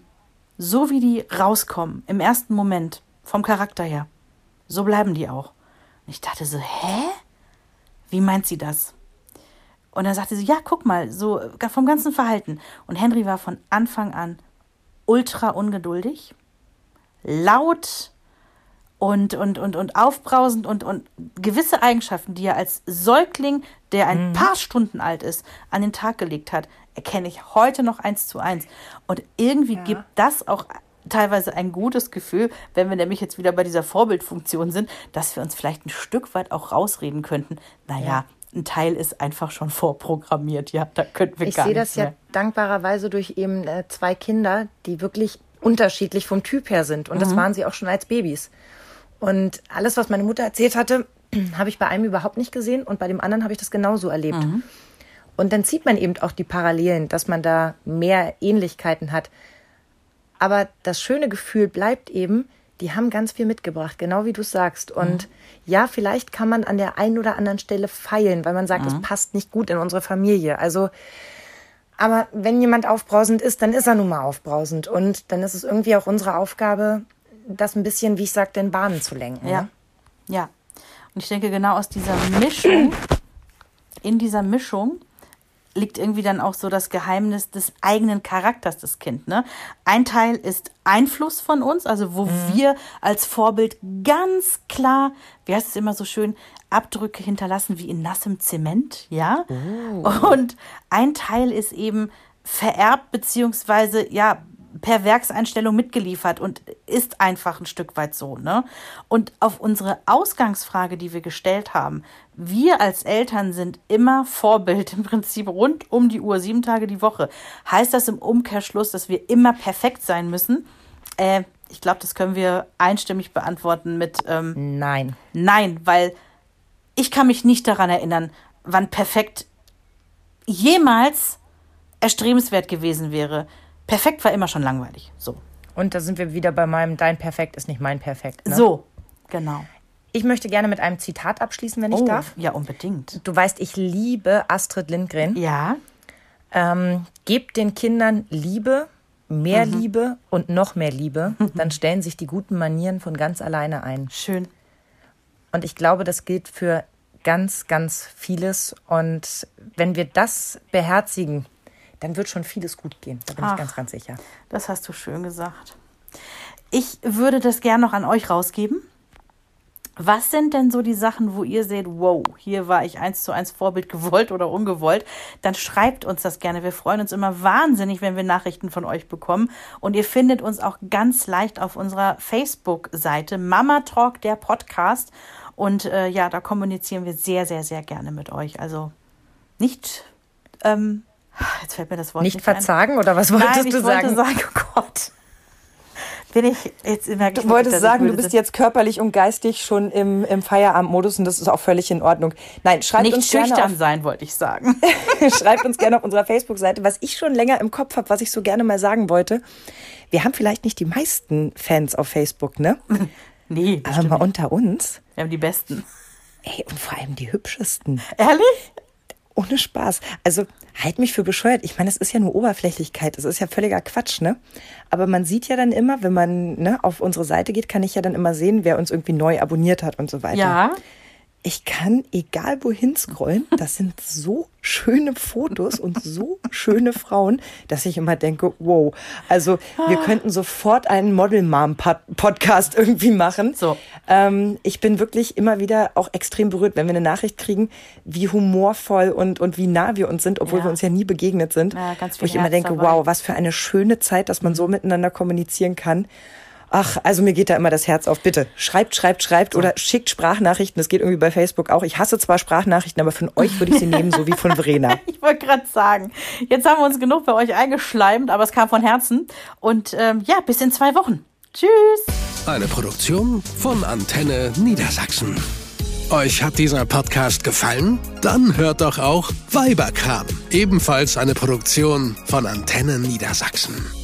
So wie die rauskommen, im ersten Moment, vom Charakter her, so bleiben die auch. Und ich dachte so, hä? Wie meint sie das? Und dann sagte sie, ja, guck mal, so vom ganzen Verhalten. Und Henry war von Anfang an ultra ungeduldig, laut und, und, und, und aufbrausend und, und gewisse Eigenschaften, die er als Säugling, der ein mhm. paar Stunden alt ist, an den Tag gelegt hat, erkenne ich heute noch eins zu eins. Und irgendwie ja. gibt das auch teilweise ein gutes Gefühl, wenn wir nämlich jetzt wieder bei dieser Vorbildfunktion sind, dass wir uns vielleicht ein Stück weit auch rausreden könnten. Naja, ja. ein Teil ist einfach schon vorprogrammiert, ja, da könnten wir
ich
gar
nicht. Ich sehe das ja dankbarerweise durch eben äh, zwei Kinder, die wirklich unterschiedlich vom Typ her sind. Und mhm. das waren sie auch schon als Babys. Und alles, was meine Mutter erzählt hatte, [clears throat] habe ich bei einem überhaupt nicht gesehen und bei dem anderen habe ich das genauso erlebt. Mhm. Und dann sieht man eben auch die Parallelen, dass man da mehr Ähnlichkeiten hat. Aber das schöne Gefühl bleibt eben, die haben ganz viel mitgebracht, genau wie du sagst. Und mhm. ja, vielleicht kann man an der einen oder anderen Stelle feilen, weil man sagt, es mhm. passt nicht gut in unsere Familie. Also, aber wenn jemand aufbrausend ist, dann ist er nun mal aufbrausend. Und dann ist es irgendwie auch unsere Aufgabe, das ein bisschen, wie ich sagte, in Bahnen zu lenken.
Ja. Ne? Ja. Und ich denke, genau aus dieser Mischung, in dieser Mischung liegt irgendwie dann auch so das Geheimnis des eigenen Charakters des Kindes. Ne? Ein Teil ist Einfluss von uns, also wo mhm. wir als Vorbild ganz klar, wie heißt es immer so schön, Abdrücke hinterlassen wie in nassem Zement, ja. Oh. Und ein Teil ist eben vererbt beziehungsweise ja per Werkseinstellung mitgeliefert und ist einfach ein Stück weit so. Ne? Und auf unsere Ausgangsfrage, die wir gestellt haben, wir als Eltern sind immer Vorbild im Prinzip rund um die Uhr, sieben Tage die Woche. Heißt das im Umkehrschluss, dass wir immer perfekt sein müssen? Äh, ich glaube, das können wir einstimmig beantworten mit
ähm, Nein.
Nein, weil ich kann mich nicht daran erinnern, wann perfekt jemals erstrebenswert gewesen wäre. Perfekt war immer schon langweilig. So.
Und da sind wir wieder bei meinem Dein Perfekt ist nicht mein Perfekt.
Ne? So, genau.
Ich möchte gerne mit einem Zitat abschließen, wenn ich oh, darf.
Ja, unbedingt.
Du weißt, ich liebe Astrid Lindgren.
Ja.
Ähm, gebt den Kindern Liebe, mehr mhm. Liebe und noch mehr Liebe, dann stellen sich die guten Manieren von ganz alleine ein.
Schön.
Und ich glaube, das gilt für ganz, ganz vieles. Und wenn wir das beherzigen, dann wird schon vieles gut gehen. Da bin Ach, ich ganz, ganz sicher.
Das hast du schön gesagt. Ich würde das gerne noch an euch rausgeben. Was sind denn so die Sachen, wo ihr seht, wow, hier war ich eins zu eins Vorbild gewollt oder ungewollt? Dann schreibt uns das gerne. Wir freuen uns immer wahnsinnig, wenn wir Nachrichten von euch bekommen. Und ihr findet uns auch ganz leicht auf unserer Facebook-Seite Mama Talk, der Podcast. Und äh, ja, da kommunizieren wir sehr, sehr, sehr gerne mit euch. Also nicht ähm, Jetzt fällt mir das Wort
nicht, nicht verzagen ein. oder was wolltest
Nein,
du sagen?
Ich wollte sagen, oh Gott. Bin ich jetzt immer
Du wolltest sagen, du bist jetzt körperlich und geistig schon im, im Feierabendmodus und das ist auch völlig in Ordnung. Nein, schreibt
nicht
uns
schüchtern
gerne
auf, sein, wollte ich sagen. [laughs]
schreibt uns gerne auf unserer Facebook-Seite, was ich schon länger im Kopf habe, was ich so gerne mal sagen wollte. Wir haben vielleicht nicht die meisten Fans auf Facebook, ne? [laughs]
Nee,
aber mal unter uns.
Wir haben die besten.
Ey, und vor allem die hübschesten.
Ehrlich?
Ohne Spaß. Also halt mich für bescheuert. Ich meine, es ist ja nur Oberflächlichkeit. Das ist ja völliger Quatsch, ne? Aber man sieht ja dann immer, wenn man ne, auf unsere Seite geht, kann ich ja dann immer sehen, wer uns irgendwie neu abonniert hat und so weiter.
Ja
ich kann egal wohin scrollen, das sind so schöne Fotos und so schöne Frauen, dass ich immer denke, wow, also wir ah. könnten sofort einen Model Mom Podcast irgendwie machen.
So.
Ähm, ich bin wirklich immer wieder auch extrem berührt, wenn wir eine Nachricht kriegen, wie humorvoll und, und wie nah wir uns sind, obwohl ja. wir uns ja nie begegnet sind.
Ja, ganz
wo ich immer denke, dabei. wow, was für eine schöne Zeit, dass man so miteinander kommunizieren kann. Ach, also mir geht da immer das Herz auf. Bitte schreibt, schreibt, schreibt so. oder schickt Sprachnachrichten. Das geht irgendwie bei Facebook auch. Ich hasse zwar Sprachnachrichten, aber von euch würde ich sie [laughs] nehmen, so wie von Verena. [laughs]
ich wollte gerade sagen, jetzt haben wir uns genug bei euch eingeschleimt, aber es kam von Herzen. Und ähm, ja, bis in zwei Wochen. Tschüss.
Eine Produktion von Antenne Niedersachsen. Euch hat dieser Podcast gefallen? Dann hört doch auch Weiberkram, ebenfalls eine Produktion von Antenne Niedersachsen.